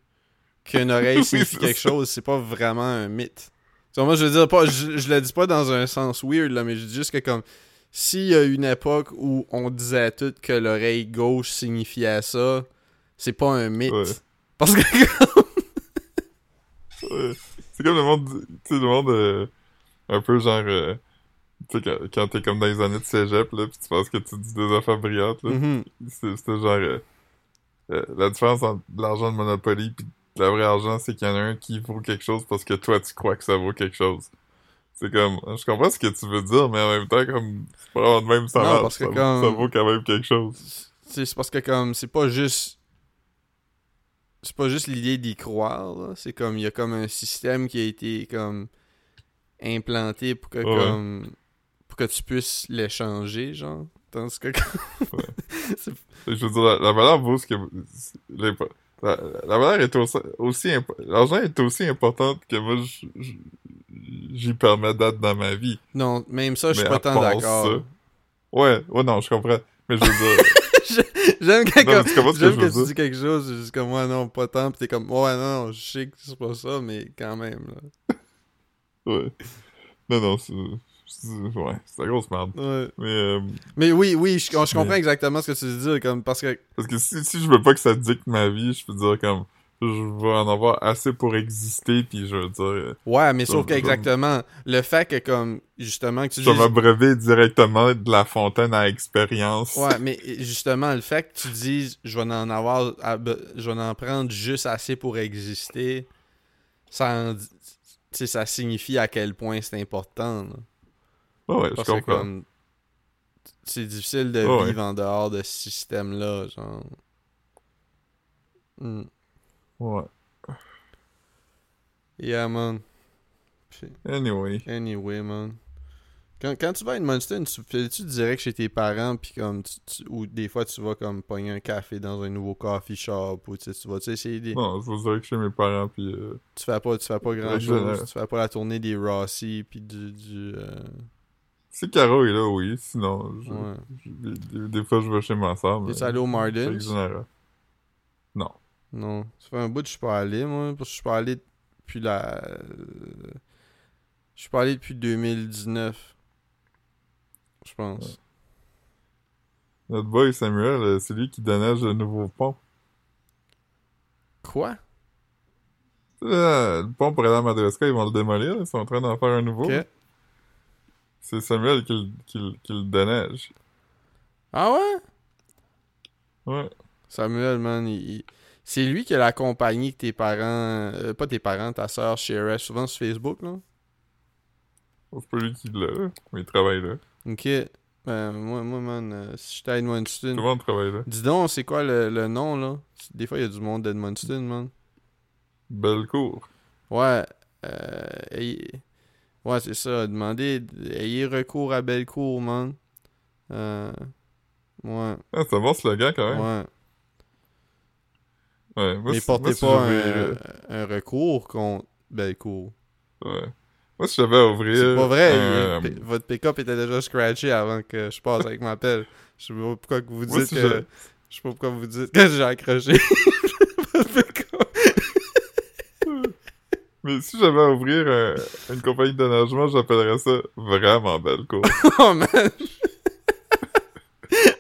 qu'une *laughs* oreille signifie c'est quelque ça. chose, c'est pas vraiment un mythe. Tu sais, moi, je veux dire, pas, je, je le dis pas dans un sens weird, là, mais je dis juste que comme, s'il y a une époque où on disait tout que l'oreille gauche signifiait ça, c'est pas un mythe. Ouais. Parce que, Ouais. C'est comme le monde, tu sais, le monde euh, un peu genre, euh, tu sais, quand, quand t'es comme dans les années de cégep, là, pis tu penses que tu dis des affaires brillantes, là. Mhm. C'est- C'était genre, euh, euh, la différence entre l'argent de Monopoly pis le vrai argent, c'est qu'il y en a un qui vaut quelque chose parce que toi, tu crois que ça vaut quelque chose. C'est comme, je comprends ce que tu veux dire, mais en même temps, comme, c'est pas vraiment de même ça Non, parce que ça, comme- ça vaut quand même quelque chose. c'est c'est parce que comme, c'est pas juste... C'est pas juste l'idée d'y croire, là. C'est comme, il y a comme un système qui a été comme implanté pour que Ouais. comme pour que tu puisses l'échanger, genre. Tandis que *laughs* Je veux dire, la, la valeur vaut ce que... les- La, la valeur est aussi... aussi L'argent est aussi importante que moi, je- je- j'y permets d'être dans ma vie. Non, même ça, je suis pas tant d'accord. Ouais, ouais, non, je comprends. Mais je veux dire... *laughs* J'aime quand, Non, tu que je tu dis quelque chose, c'est juste comme moi non, pas tant, pis t'es comme ouais non, je sais que c'est pas ça, mais quand même là. Ouais. Non, non, c'est... Ouais, c'est la grosse merde. Ouais. Mais... euh, Mais oui, oui, je, je comprends Mais- exactement ce que tu veux dire, comme parce que Parce que si, si je veux pas que ça dicte ma vie, je peux dire comme... Je vais en avoir assez pour exister, puis je veux dire... euh, ouais, mais Ça, sauf ça- qu'exactement le fait que comme justement que tu Je vais dises m'abreuver directement de la fontaine à expérience. Ouais, *laughs* mais justement, le fait que tu dises je vais en avoir, à je vais en prendre juste assez pour exister, ça, en sais, ça signifie à quel point c'est important. là. Ouais, ouais, je Parce que comprends. comme c'est difficile de vivre en dehors de ce système-là, genre. Hmm. Ouais. Yeah, man. Anyway. Anyway, man. Quand, quand tu vas à Edmundston, tu fais-tu direct chez tes parents, puis comme, tu, tu- ou des fois tu vas comme pogner un café dans un nouveau coffee shop, ou tu sais, tu vas tu sais, essayer des... Non, je dirais que chez mes parents, puis... euh, Tu fais pas, tu fais pas grand chose, je- tu fais pas la tournée des Rossi, puis du... du euh, Si Caro est là, oui. Sinon, je- ouais. je- des, des fois, je vais chez ma soeur, mais... Es-tu allé au. Non. Non. Ça fait un bout que je suis pas allé, moi, parce que je suis pas allé depuis la... Je suis pas allé depuis 2019. Je pense. Notre boy Samuel, euh, c'est lui qui déneige le nouveau pont. Quoi? Euh, le pont pour aller à Madagascar, ils vont le démolir. Ils sont en train d'en faire un nouveau. C'est Samuel qui, le- qui, qui le déneige. Ah ouais? Ouais. Samuel, man, il- il- c'est lui qui a la compagnie que tes parents, euh, pas tes parents, ta soeur sharait souvent sur Facebook, là. C'est pas lui qui l'a, mais il travaille là. Ok. Ben, moi, moi, man, euh, si j'étais à Tout Edmundston. le monde travaille là? Dis donc, c'est quoi le, le nom, là? Des fois, il y a du monde d'Edmundston, man. Belle cour. Ouais. Euh, ayez- Ouais, c'est ça. Demandez, ayez recours à Bellecour, man. Euh... Ouais, Ah, c'est un bon slogan quand même. ouais. Ouais. Moi, Mais portez moi, pas un, un recours contre Bellecour. Ouais. Moi, si j'avais à ouvrir. C'est pas vrai, p- votre pick-up était déjà scratché avant que je passe avec ma pelle. Je sais pas pourquoi vous dites si que... je- Je sais pas pourquoi vous dites que j'ai accroché. *laughs* Mais si j'avais à ouvrir euh, une compagnie de nagement, j'appellerais ça vraiment belle course. *laughs* Oh man! *laughs*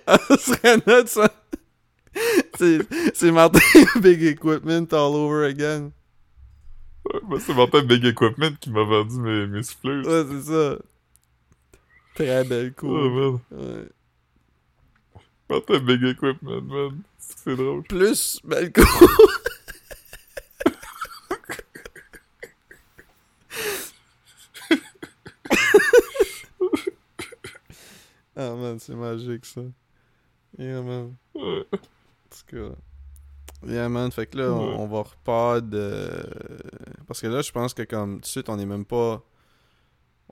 ah, ça serait ça! C'est c'est Martin Big Equipment all over again. Moi, c'est Martin Big Equipment qui m'a vendu mes, mes souffleuses. Ouais, c'est ça. Très belle Oh, cour. man. Ouais. Martin Big Equipment, man. C'est drôle. Plus belle cour. ah man, c'est magique ça. Yeah man. Ouais. En tout cas. Yeah man, fait que là, on, Ouais. on va repart de... Parce que là, je pense que comme, tout de suite, on est même pas...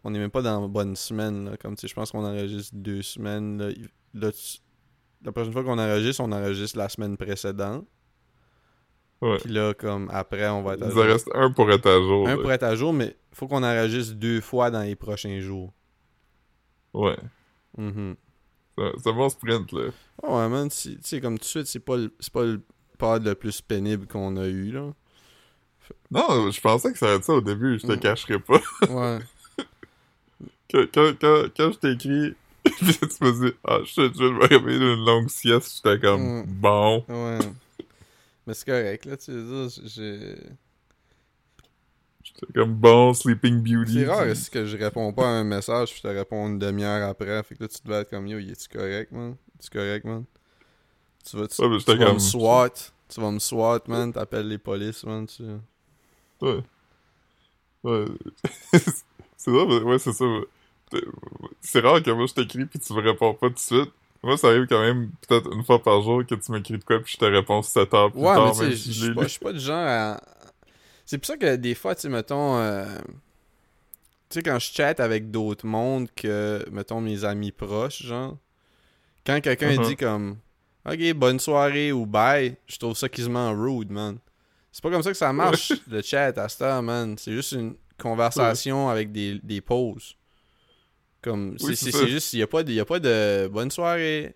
On est même pas dans la bonne semaine, là. Comme, tu sais, je pense qu'on enregistre deux semaines, là. Il- là, tu- La prochaine fois qu'on enregistre, on enregistre la semaine précédente. Ouais. Puis là, comme, après, on va être à Il jour. reste un pour être à jour. Un là. pour être à jour, mais faut qu'on enregistre deux fois dans les prochains jours. Ouais. C'est un- c'est un bon sprint, là. Ouais, man, tu sais, comme tout de suite, c'est pas le, c'est pas le pod le plus pénible qu'on a eu, là. Non, je pensais que ça allait être ça au début, je te Mm. cacherai pas. *laughs* Ouais. Quand, quand, quand, quand je t'ai écrit, *laughs* pis tu me dis, ah, shit, je vais me réveiller d'une longue sieste, j'étais comme, Mm. bon. Ouais. Mais c'est correct, là, tu veux dire, j'ai... J'étais comme, bon, Sleeping Beauty. C'est rare aussi que je réponds pas à un message puis je te réponds une demi-heure après. Fait que là, tu devais être comme, yo, es-tu correct, man? Es-tu correct, man? Tu vas, tu, Ouais, vas me SWAT. Tu vas me SWAT, man. T'appelles les polices, man. Tu... Ouais. Ouais. *laughs* c'est mais ouais, c'est ça. C'est rare que moi je t'écris pis tu me réponds pas tout de suite. Moi, ça arrive quand même peut-être une fois par jour que tu m'écris de quoi pis je te réponds 7 heures plus Ouais, tard, mais même si je je suis pas, du genre à... C'est pour ça que des fois, tu sais, mettons... euh, Tu sais, quand je chatte avec d'autres mondes que, mettons, mes amis proches, genre... Quand quelqu'un Mhm. dit comme... Ok, bonne soirée ou bye, je trouve ça quasiment rude, man. C'est pas comme ça que ça marche, le chat à cette heure, man. C'est juste une conversation avec des, des pauses. Comme, c'est Oui, juste, il y a, pas de- y a pas de bonne soirée.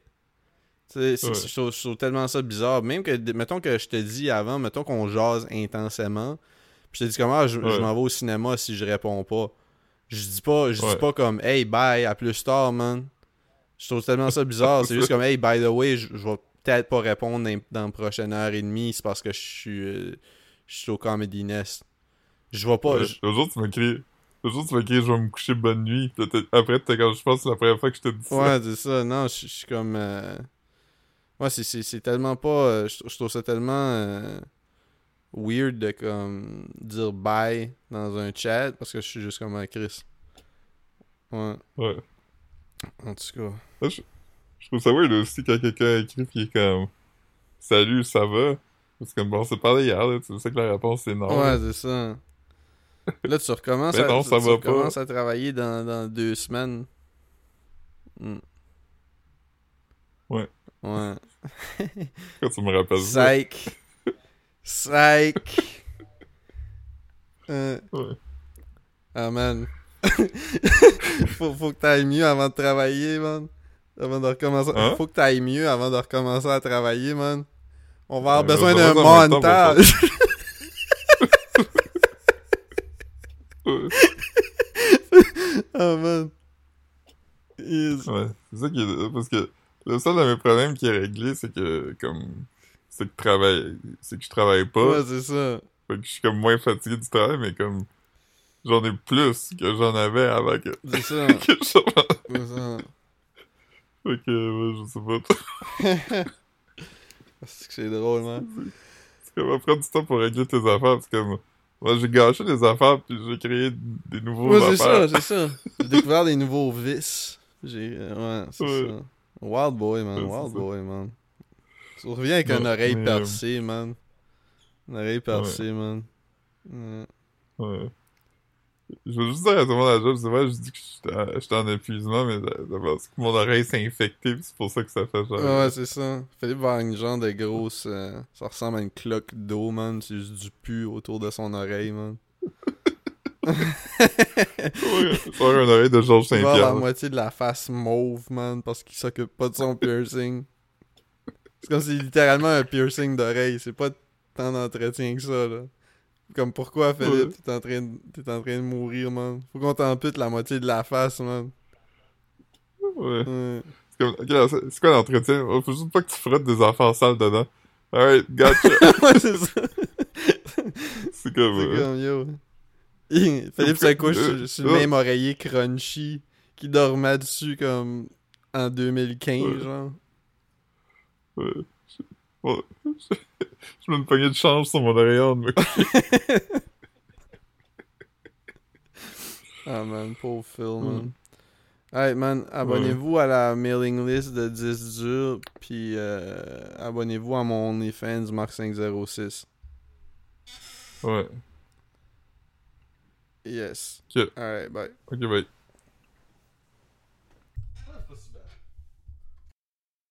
Ouais. Je trouve, je trouve tellement ça bizarre. Même que, mettons que je te dis avant, mettons qu'on jase intensément, puis je te dis comment je, je Ouais. m'en vais au cinéma si je réponds pas. Je dis pas, je dis pas comme hey bye, à plus tard, man. Je trouve tellement ça bizarre. c'est juste comme hey by the way, je, je vais peut-être pas répondre dans, dans la prochaine heure et demie, c'est parce que je suis euh, je suis au Comedy Nest. Je vais pas. L'autre jour, tu m'écris. L'autre jour, tu m'écris, je vais me coucher bonne nuit. Après, t'es quand je pense que c'est la première fois que je te dis ça. Ouais, c'est ça. Non, je je suis comme. euh, Ouais, c'est- tellement pas. euh, Je je trouve ça tellement euh, weird de comme dire bye dans un chat parce que je suis juste comme un Chris. Ouais, Ouais. En tout cas. Là, je, je trouve ça weird aussi quand quelqu'un écrit il est comme Salut, ça va? Parce que bon, c'est parlé hier, là, tu sais que la réponse c'est non. Ouais, c'est ça. Là, tu recommences, *laughs* à, ça tu va recommences à travailler dans, dans deux semaines. Hmm. Ouais. Ouais. *laughs* Quand tu me rappelles ça. Psych. Psych. *laughs* Euh, Ouais. Ah man. *laughs* faut, faut que t'ailles mieux avant de travailler, man. Avant de recommencer. Hein? Faut que t'ailles mieux avant de recommencer à travailler, man. On va avoir *laughs* Ouais, besoin d'un montage. Ah man. Yes. Ouais, c'est ça qui est. Parce que le seul de mes problèmes qui est réglé, c'est que, comme. C'est que, travaille... c'est que je travaille pas. Ouais, c'est ça. Fait que je suis comme moins fatigué du travail, mais comme. J'en ai plus que j'en avais avant que. C'est ça. *laughs* que je... C'est ça. Fait que, ouais, je sais pas. *laughs* C'est que c'est drôle, man. C'est comme, prendre du temps pour régler tes affaires, parce que moi, moi, j'ai gâché des affaires, puis j'ai créé des nouveaux Ouais, c'est affaires. ça, c'est ça. *laughs* J'ai découvert des nouveaux vices. J'ai. euh, Ouais, c'est Ouais. ça. Wild boy, man. Ouais, c'est Wild ça. boy, man. Tu reviens avec une oreille euh, percée, man. Une oreille percée, man. Ouais. Je veux juste dire à tout le monde à la job, c'est vrai, je dis que j'étais en épuisement, mais c'est parce que mon oreille s'est infectée, pis c'est pour ça que ça fait genre. Ouais, c'est ça. Philippe va avoir une genre de grosse. euh, ça ressemble à une cloque d'eau, man. C'est juste du pu autour de son oreille, man. Ouais, une oreille de Georges Il va avoir la Saint-Pierre. moitié de la face mauve, man, parce qu'il s'occupe pas de son piercing. C'est comme si c'est littéralement un piercing d'oreille. C'est pas tant d'entretien que ça, là. Comme pourquoi, Philippe, Ouais. t'es en, train de- t'es en train de mourir, man. Faut qu'on t'ampute la moitié de la face, man. Ouais. Ouais. C'est comme, ok, là, c'est c'est quoi l'entretien? Oh, faut juste pas que tu frottes des affaires sales dedans. Alright, gotcha. *laughs* ouais, c'est ça. *laughs* c'est comme, C'est euh, comme, yo. *laughs* Philippe se couche sur, sur le même oreiller crunchy qui dormait dessus comme en 2015, Ouais. genre. ouais. *laughs* Je- ouais. Je mets une poignée de change sur mon oreillon de me Ah man, pauvre Phil, man. Mm. Alright man, abonnez-vous à la mailing list de 10 durs, puis euh, abonnez-vous à mon OnlyFans Mark506. Ouais. Yes. Ok. Alright, bye. Ok, bye.